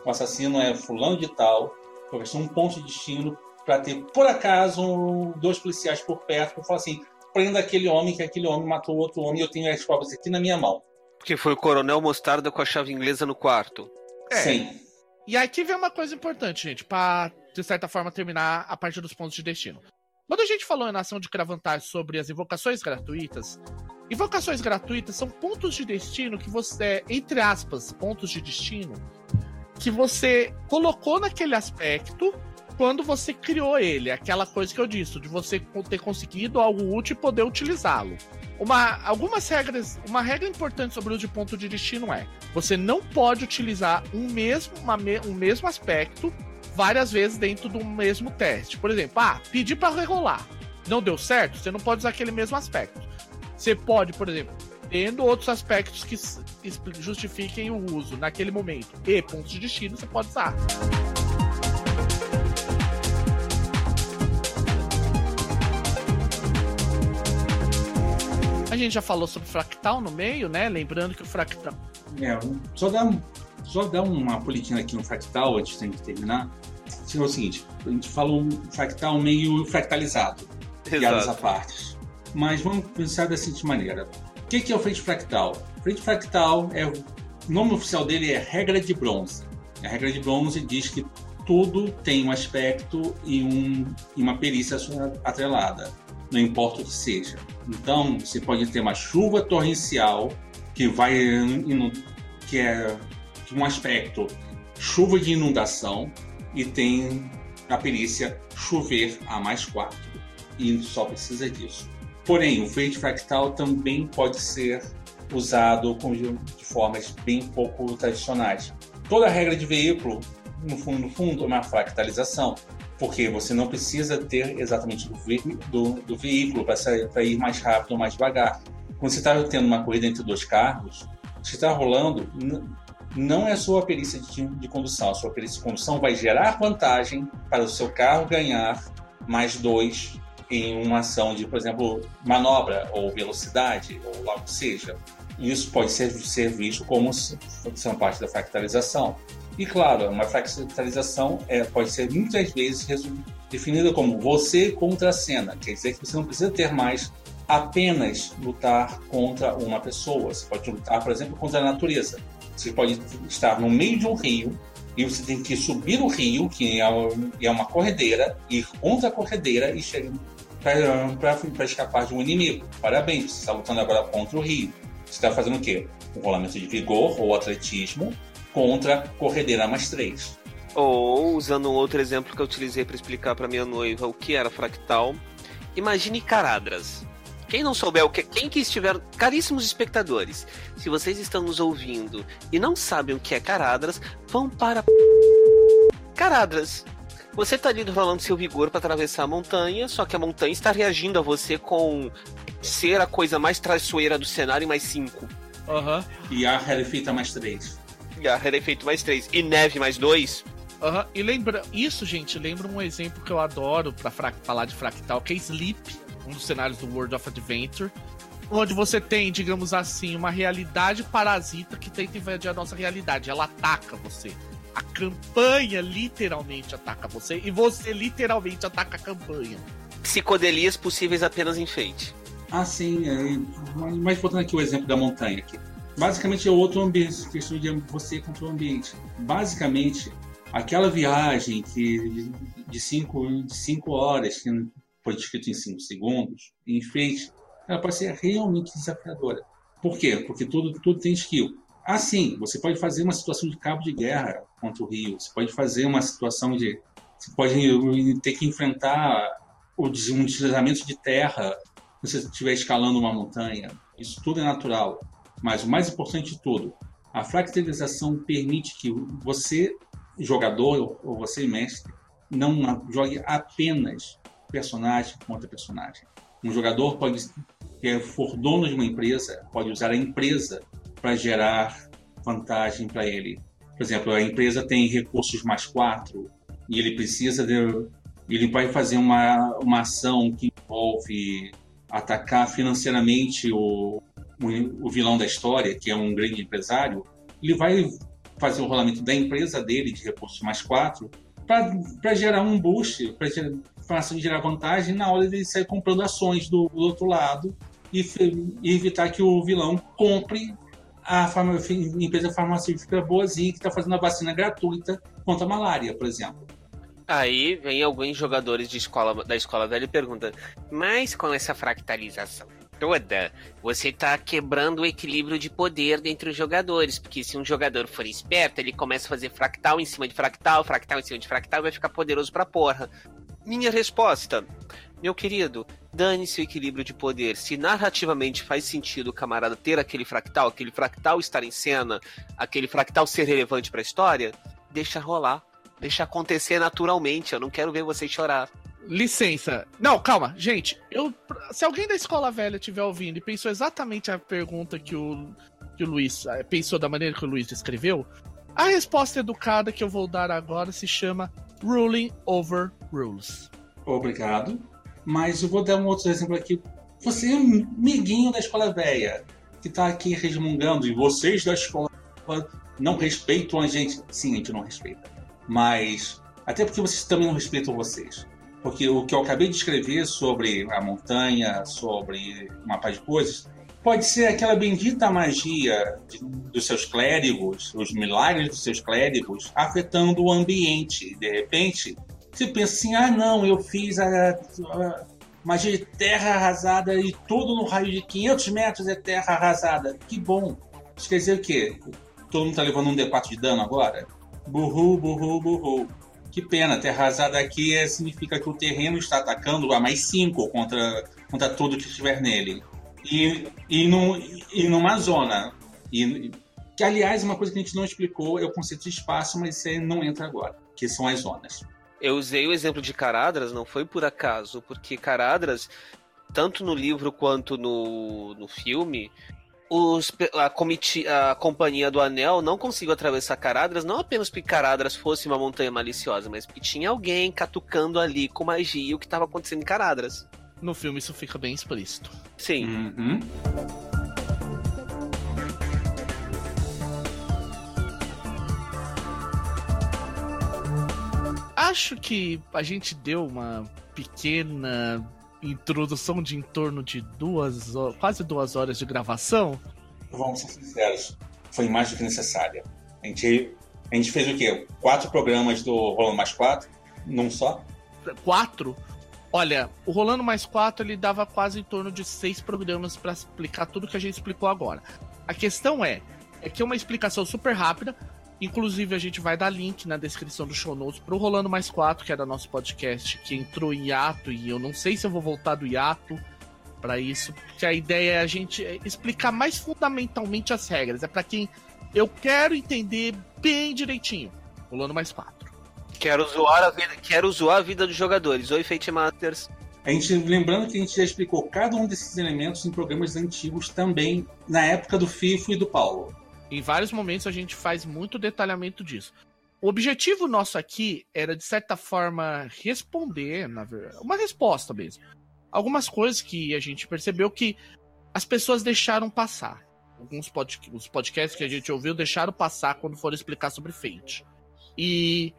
Speaker 1: o assassino é fulano de tal, eu um ponto de destino para ter, por acaso, dois policiais por perto para falar assim, prenda aquele homem, que aquele homem matou outro homem e eu tenho as provas aqui na minha mão.
Speaker 3: Que foi o coronel Mostarda com a chave inglesa no quarto.
Speaker 2: É. Sim. E aqui vem uma coisa importante, gente, para de certa forma terminar a parte dos pontos de destino. Quando a gente falou na ação de Cravantage sobre as invocações gratuitas, invocações gratuitas são pontos de destino que você, entre aspas, pontos de destino, que você colocou naquele aspecto quando você criou ele, aquela coisa que eu disse, de você ter conseguido algo útil e poder utilizá-lo. Uma, algumas regras, uma regra importante sobre o de ponto de destino é: você não pode utilizar um mesmo, uma, um mesmo aspecto várias vezes dentro do mesmo teste. Por exemplo, ah, pedir para rerolar. Não deu certo, você não pode usar aquele mesmo aspecto. Você pode, por exemplo, tendo outros aspectos que justifiquem o uso naquele momento e pontos de destino, você pode usar. A gente já falou sobre fractal no meio, né? Lembrando que o fractal.
Speaker 1: É, só dar, só dar uma politinha aqui no fractal antes de terminar. É o seguinte: a gente falou um fractal meio fractalizado, piadas à parte. Mas vamos pensar da seguinte maneira: o que é o frente fractal? O frente fractal é o nome oficial dele é regra de bronze. A regra de bronze diz que tudo tem um aspecto e, um, e uma perícia atrelada não importa o que seja. Então, você pode ter uma chuva torrencial que vai que é um aspecto chuva de inundação e tem a perícia chover a mais 4 e só precisa disso. Porém, o fade fractal também pode ser usado de formas bem pouco tradicionais. Toda regra de veículo, no fundo, no fundo, é uma fractalização porque você não precisa ter exatamente do, do, do veículo para ir mais rápido ou mais devagar. Quando você está tendo uma corrida entre dois carros, que está rolando não é a sua perícia de, de condução. A sua perícia de condução vai gerar vantagem para o seu carro ganhar mais dois em uma ação de, por exemplo, manobra ou velocidade, ou logo que seja. Isso pode ser, ser visto como são parte da fractalização. E claro, uma fractalização é, pode ser muitas vezes definida como você contra a cena, quer dizer que você não precisa ter mais apenas lutar contra uma pessoa. Você pode lutar, por exemplo, contra a natureza. Você pode estar no meio de um rio e você tem que subir o rio, que é, é uma corredeira, ir contra a corredeira e chegar para escapar de um inimigo. Parabéns, você está lutando agora contra o rio. Você está fazendo o quê? Um rolamento de vigor ou atletismo contra Corredeira mais 3.
Speaker 3: Ou, usando um outro exemplo que eu utilizei para explicar para minha noiva o que era fractal, imagine Caradras. Quem não souber o que, quem que estiver, caríssimos espectadores, se vocês estão nos ouvindo e não sabem o que é Caradras, vão para Caradras. Você está ali rolando seu vigor para atravessar a montanha, só que a montanha está reagindo a você com ser a coisa mais traiçoeira do cenário mais 5.
Speaker 1: Uhum. E a Relefita mais 3
Speaker 3: era efeito mais 3 e neve mais 2.
Speaker 2: Uhum. E lembra, isso, gente, lembra um exemplo que eu adoro para falar de fractal, que é Sleep, um dos cenários do World of Adventure, onde você tem, digamos assim, uma realidade parasita que tenta invadir a nossa realidade. Ela ataca você. A campanha literalmente ataca você e você literalmente ataca a campanha.
Speaker 3: Psicodelias possíveis apenas em enfeite.
Speaker 1: Ah, sim. É, mas voltando aqui o exemplo da montanha aqui. Basicamente é outro ambiente, questão de você contra o ambiente. Basicamente, aquela viagem que de cinco, de cinco horas, que foi descrito em cinco segundos, em frente, ela pode ser realmente desafiadora. Por quê? Porque tudo, tudo tem skill. Assim, você pode fazer uma situação de cabo de guerra contra o Rio, você pode fazer uma situação de. Você pode ter que enfrentar um deslizamento de terra se você estiver escalando uma montanha. Isso tudo é natural. Mas o mais importante de tudo, a fractalização permite que você, jogador ou você, mestre, não jogue apenas personagem contra personagem. Um jogador pode, que for dono de uma empresa, pode usar a empresa para gerar vantagem para ele. Por exemplo, a empresa tem recursos mais quatro e ele precisa de. Ele vai fazer uma, uma ação que envolve atacar financeiramente o, o, vilão da história, que é um grande empresário. Ele vai fazer o rolamento da empresa dele de recursos mais quatro para gerar um boost, para gerar vantagem na hora de sair comprando ações do, do outro lado e, e, evitar que o vilão compre a farma, empresa farmacêutica boazinha que está fazendo a vacina gratuita contra a malária, por exemplo.
Speaker 3: Aí vem alguns jogadores de escola, da escola velha e pergunta: mas com essa fractalização toda, você está quebrando o equilíbrio de poder entre os jogadores. Porque se um jogador for esperto, ele começa a fazer fractal em cima de fractal, fractal em cima de fractal e vai ficar poderoso pra porra. Minha resposta: meu querido, dane-se o equilíbrio de poder. Se narrativamente faz sentido o camarada ter aquele fractal, aquele fractal estar em cena, aquele fractal ser relevante para a história, deixa rolar. Deixa acontecer naturalmente. Eu não quero ver você chorar.
Speaker 2: Licença. Não, calma, gente. Eu, se alguém da escola velha estiver ouvindo e pensou exatamente a pergunta que o, que o Luiz eh, pensou da maneira que o Luiz escreveu, a resposta educada que eu vou dar agora se chama Ruling Over Rules.
Speaker 1: Obrigado mas eu vou dar um outro exemplo aqui. Você é um miguinho da escola velha, que está aqui resmungando, e vocês da escola não respeitam a gente. Sim, a gente não respeita. Mas, até porque vocês também não respeitam vocês. Porque o que eu acabei de escrever sobre a montanha, sobre uma parte de coisas, pode ser aquela bendita magia de, dos seus clérigos, os milagres dos seus clérigos, afetando o ambiente. De repente, você pensa assim, ah não, eu fiz a, a magia de terra arrasada e tudo no raio de 500 metros é terra arrasada. Que bom. Isso quer dizer o quê? Todo mundo tá levando um D4 de dano agora? Burru, burru, burru. Que pena, terra arrasada aqui é, significa que o terreno está atacando a mais 5 contra, contra tudo que estiver nele. E, e, no, e numa zona. E, que, aliás, uma coisa que a gente não explicou é o conceito de espaço, mas isso não entra agora, que são as zonas.
Speaker 3: Eu usei o exemplo de Caradras, não foi por acaso, porque Caradras, tanto no livro quanto no, no filme, os, a, comiti, a companhia do Anel não conseguiu atravessar Caradras, não apenas porque Caradras fosse uma montanha maliciosa, mas porque tinha alguém catucando ali com magia o que estava acontecendo em Caradras.
Speaker 2: No filme isso fica bem explícito.
Speaker 3: Sim.
Speaker 1: Uhum.
Speaker 2: acho que a gente deu uma pequena introdução de em torno de duas, quase duas horas de gravação.
Speaker 1: Vamos ser sinceros, foi mais do que necessária. A gente, a gente fez o quê? Quatro programas do Rolando Mais Quatro? Num só?
Speaker 2: Quatro? Olha, o Rolando Mais Quatro ele dava quase em torno de seis programas para explicar tudo que a gente explicou agora. A questão é, é que é uma explicação super rápida, Inclusive, a gente vai dar link na descrição do show notes pro Rolando Mais 4, que era nosso podcast, que entrou em hiato, e eu não sei se eu vou voltar do hiato para isso, porque a ideia é a gente explicar mais fundamentalmente as regras. É para quem eu quero entender bem direitinho. Rolando Mais 4.
Speaker 3: Quero zoar a vida, quero zoar a vida dos jogadores. Oi, Fate Masters.
Speaker 1: A gente, lembrando que a gente já explicou cada um desses elementos em programas antigos também, na época do FIFO e do Paulo.
Speaker 2: Em vários momentos a gente faz muito detalhamento disso. O objetivo nosso aqui era, de certa forma, responder, verdade, uma resposta mesmo. Algumas coisas que a gente percebeu que as pessoas deixaram passar. Alguns pod os podcasts que a gente ouviu deixaram passar quando foram explicar sobre Fate. E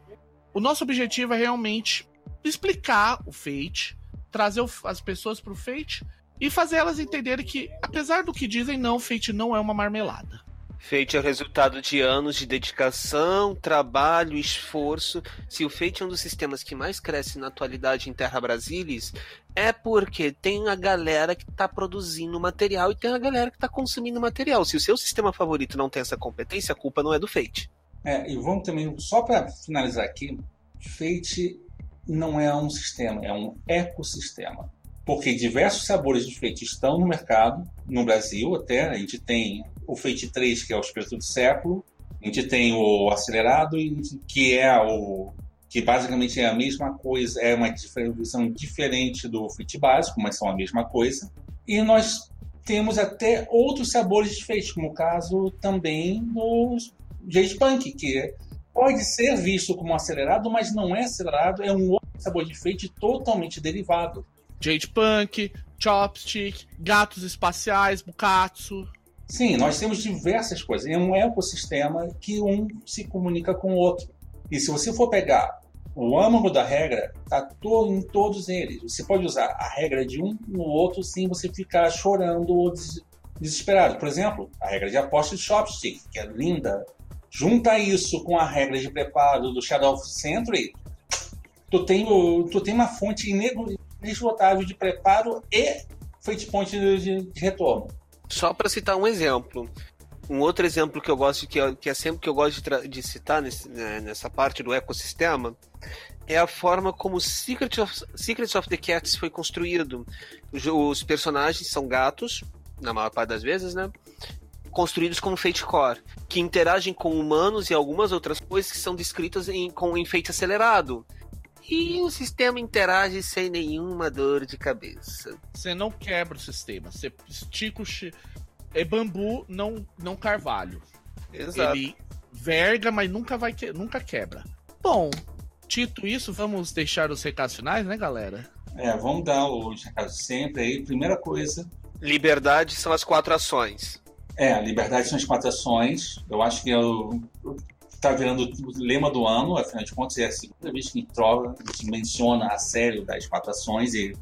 Speaker 2: o nosso objetivo é realmente explicar o Fate, trazer as pessoas para o Fate e fazer elas entenderem que, apesar do que dizem, não, Fate não é uma marmelada.
Speaker 3: Fate é o resultado de anos de dedicação, trabalho, esforço. Se o Fate é um dos sistemas que mais cresce na atualidade em Terra Brasilis, é porque tem a galera que está produzindo material e tem a galera que está consumindo material. Se o seu sistema favorito não tem essa competência, a culpa não é do Fate.
Speaker 1: É, e vamos também, só para finalizar aqui, Fate não é um sistema, é um ecossistema. Porque diversos sabores de Fate estão no mercado, no Brasil até. A gente tem o Fate 3, que é o espírito do século. A gente tem o acelerado, que é o que basicamente é a mesma coisa, é uma versão diferente do Fate básico, mas são a mesma coisa. E nós temos até outros sabores de Fate, como o caso também do Jade Punk, que pode ser visto como acelerado, mas não é acelerado, é um outro sabor de Fate totalmente derivado.
Speaker 2: Jade Punk, Chopstick, gatos espaciais, Bukatsu.
Speaker 1: Sim, nós temos diversas coisas. É um ecossistema que um se comunica com o outro. E se você for pegar o âmago da regra, está todo, em todos eles. Você pode usar a regra de um no outro sem você ficar chorando ou desesperado. Por exemplo, a regra de aposta de Chopstick, que é linda. Junta isso com a regra de preparo do Shadow of Century, tu tem, tu tem uma fonte inesgotável de preparo e point de, de, de retorno.
Speaker 3: Só para citar um exemplo, um outro exemplo que eu gosto, que é, que é sempre que eu gosto de, de citar nesse, né, nessa parte do ecossistema, é a forma como Secret of, Secrets of the Cats foi construído. Os, personagens são gatos, na maior parte das vezes, né? Construídos como Core, que interagem com humanos e algumas outras coisas que são descritas em, com enfeite acelerado. E o sistema interage sem nenhuma dor de cabeça.
Speaker 2: Você não quebra o sistema, você estica o. Chi... É bambu, não, não carvalho.
Speaker 3: Exato.
Speaker 2: Ele verga, mas nunca vai que... nunca quebra. Bom, dito isso, vamos deixar os recados finais, né, galera?
Speaker 1: É, vamos dar os recados sempre aí. Primeira coisa.
Speaker 3: Liberdade são as quatro ações.
Speaker 1: É, liberdade são as quatro ações. Eu acho que eu, está virando o lema do ano, afinal de contas é a segunda vez que Trova menciona a série das quatro ações e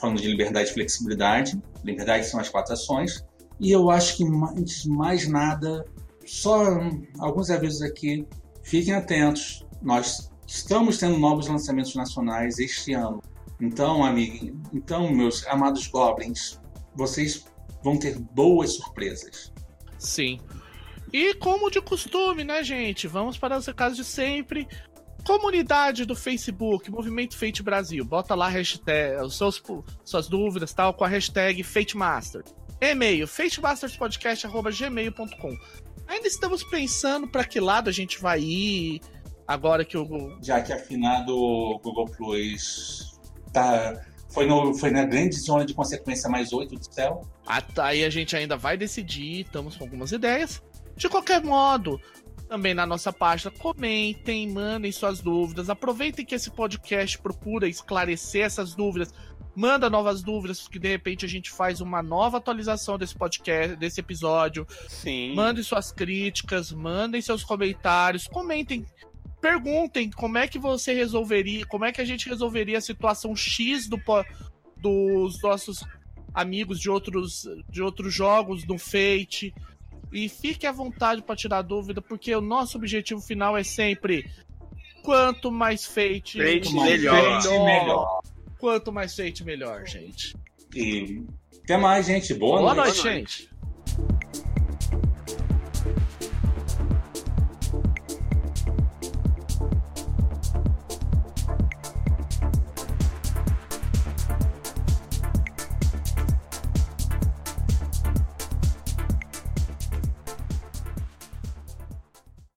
Speaker 1: falando de liberdade e flexibilidade. Liberdade são as quatro ações. E eu acho que mais, mais nada, só alguns avisos aqui. Fiquem atentos. Nós estamos tendo novos lançamentos nacionais este ano. Então, amigo, então, meus amados goblins, vocês vão ter boas surpresas.
Speaker 2: Sim. E como de costume, né, gente? Vamos para os recados de sempre. Comunidade do Facebook, Movimento Fate Brasil. Bota lá hashtag, os seus, suas dúvidas tal, com a hashtag FateMaster. E-mail, fatemasterspodcast.gmail.com. Ainda estamos pensando para que lado a gente vai ir agora que o.
Speaker 1: Já que afinado o Google Plus tá foi, no, foi na grande zona de consequência mais 8 do céu.
Speaker 2: Aí a gente ainda vai decidir, estamos com algumas ideias. De qualquer modo, também na nossa página, comentem, mandem suas dúvidas. Aproveitem que esse podcast procura esclarecer essas dúvidas. Manda novas dúvidas, que de repente a gente faz uma nova atualização desse podcast, desse episódio.
Speaker 3: Sim.
Speaker 2: Mandem suas críticas, mandem seus comentários, comentem, perguntem como é que você resolveria, como é que a gente resolveria a situação X do, dos nossos amigos de outros, de outros jogos, do Fate. E fique à vontade para tirar dúvida, porque o nosso objetivo final é sempre quanto mais mais
Speaker 3: melhor.
Speaker 2: Melhor. Quanto mais fate, melhor, gente.
Speaker 1: E até mais, gente. Boa,
Speaker 2: Boa
Speaker 1: noite.
Speaker 2: noite, gente.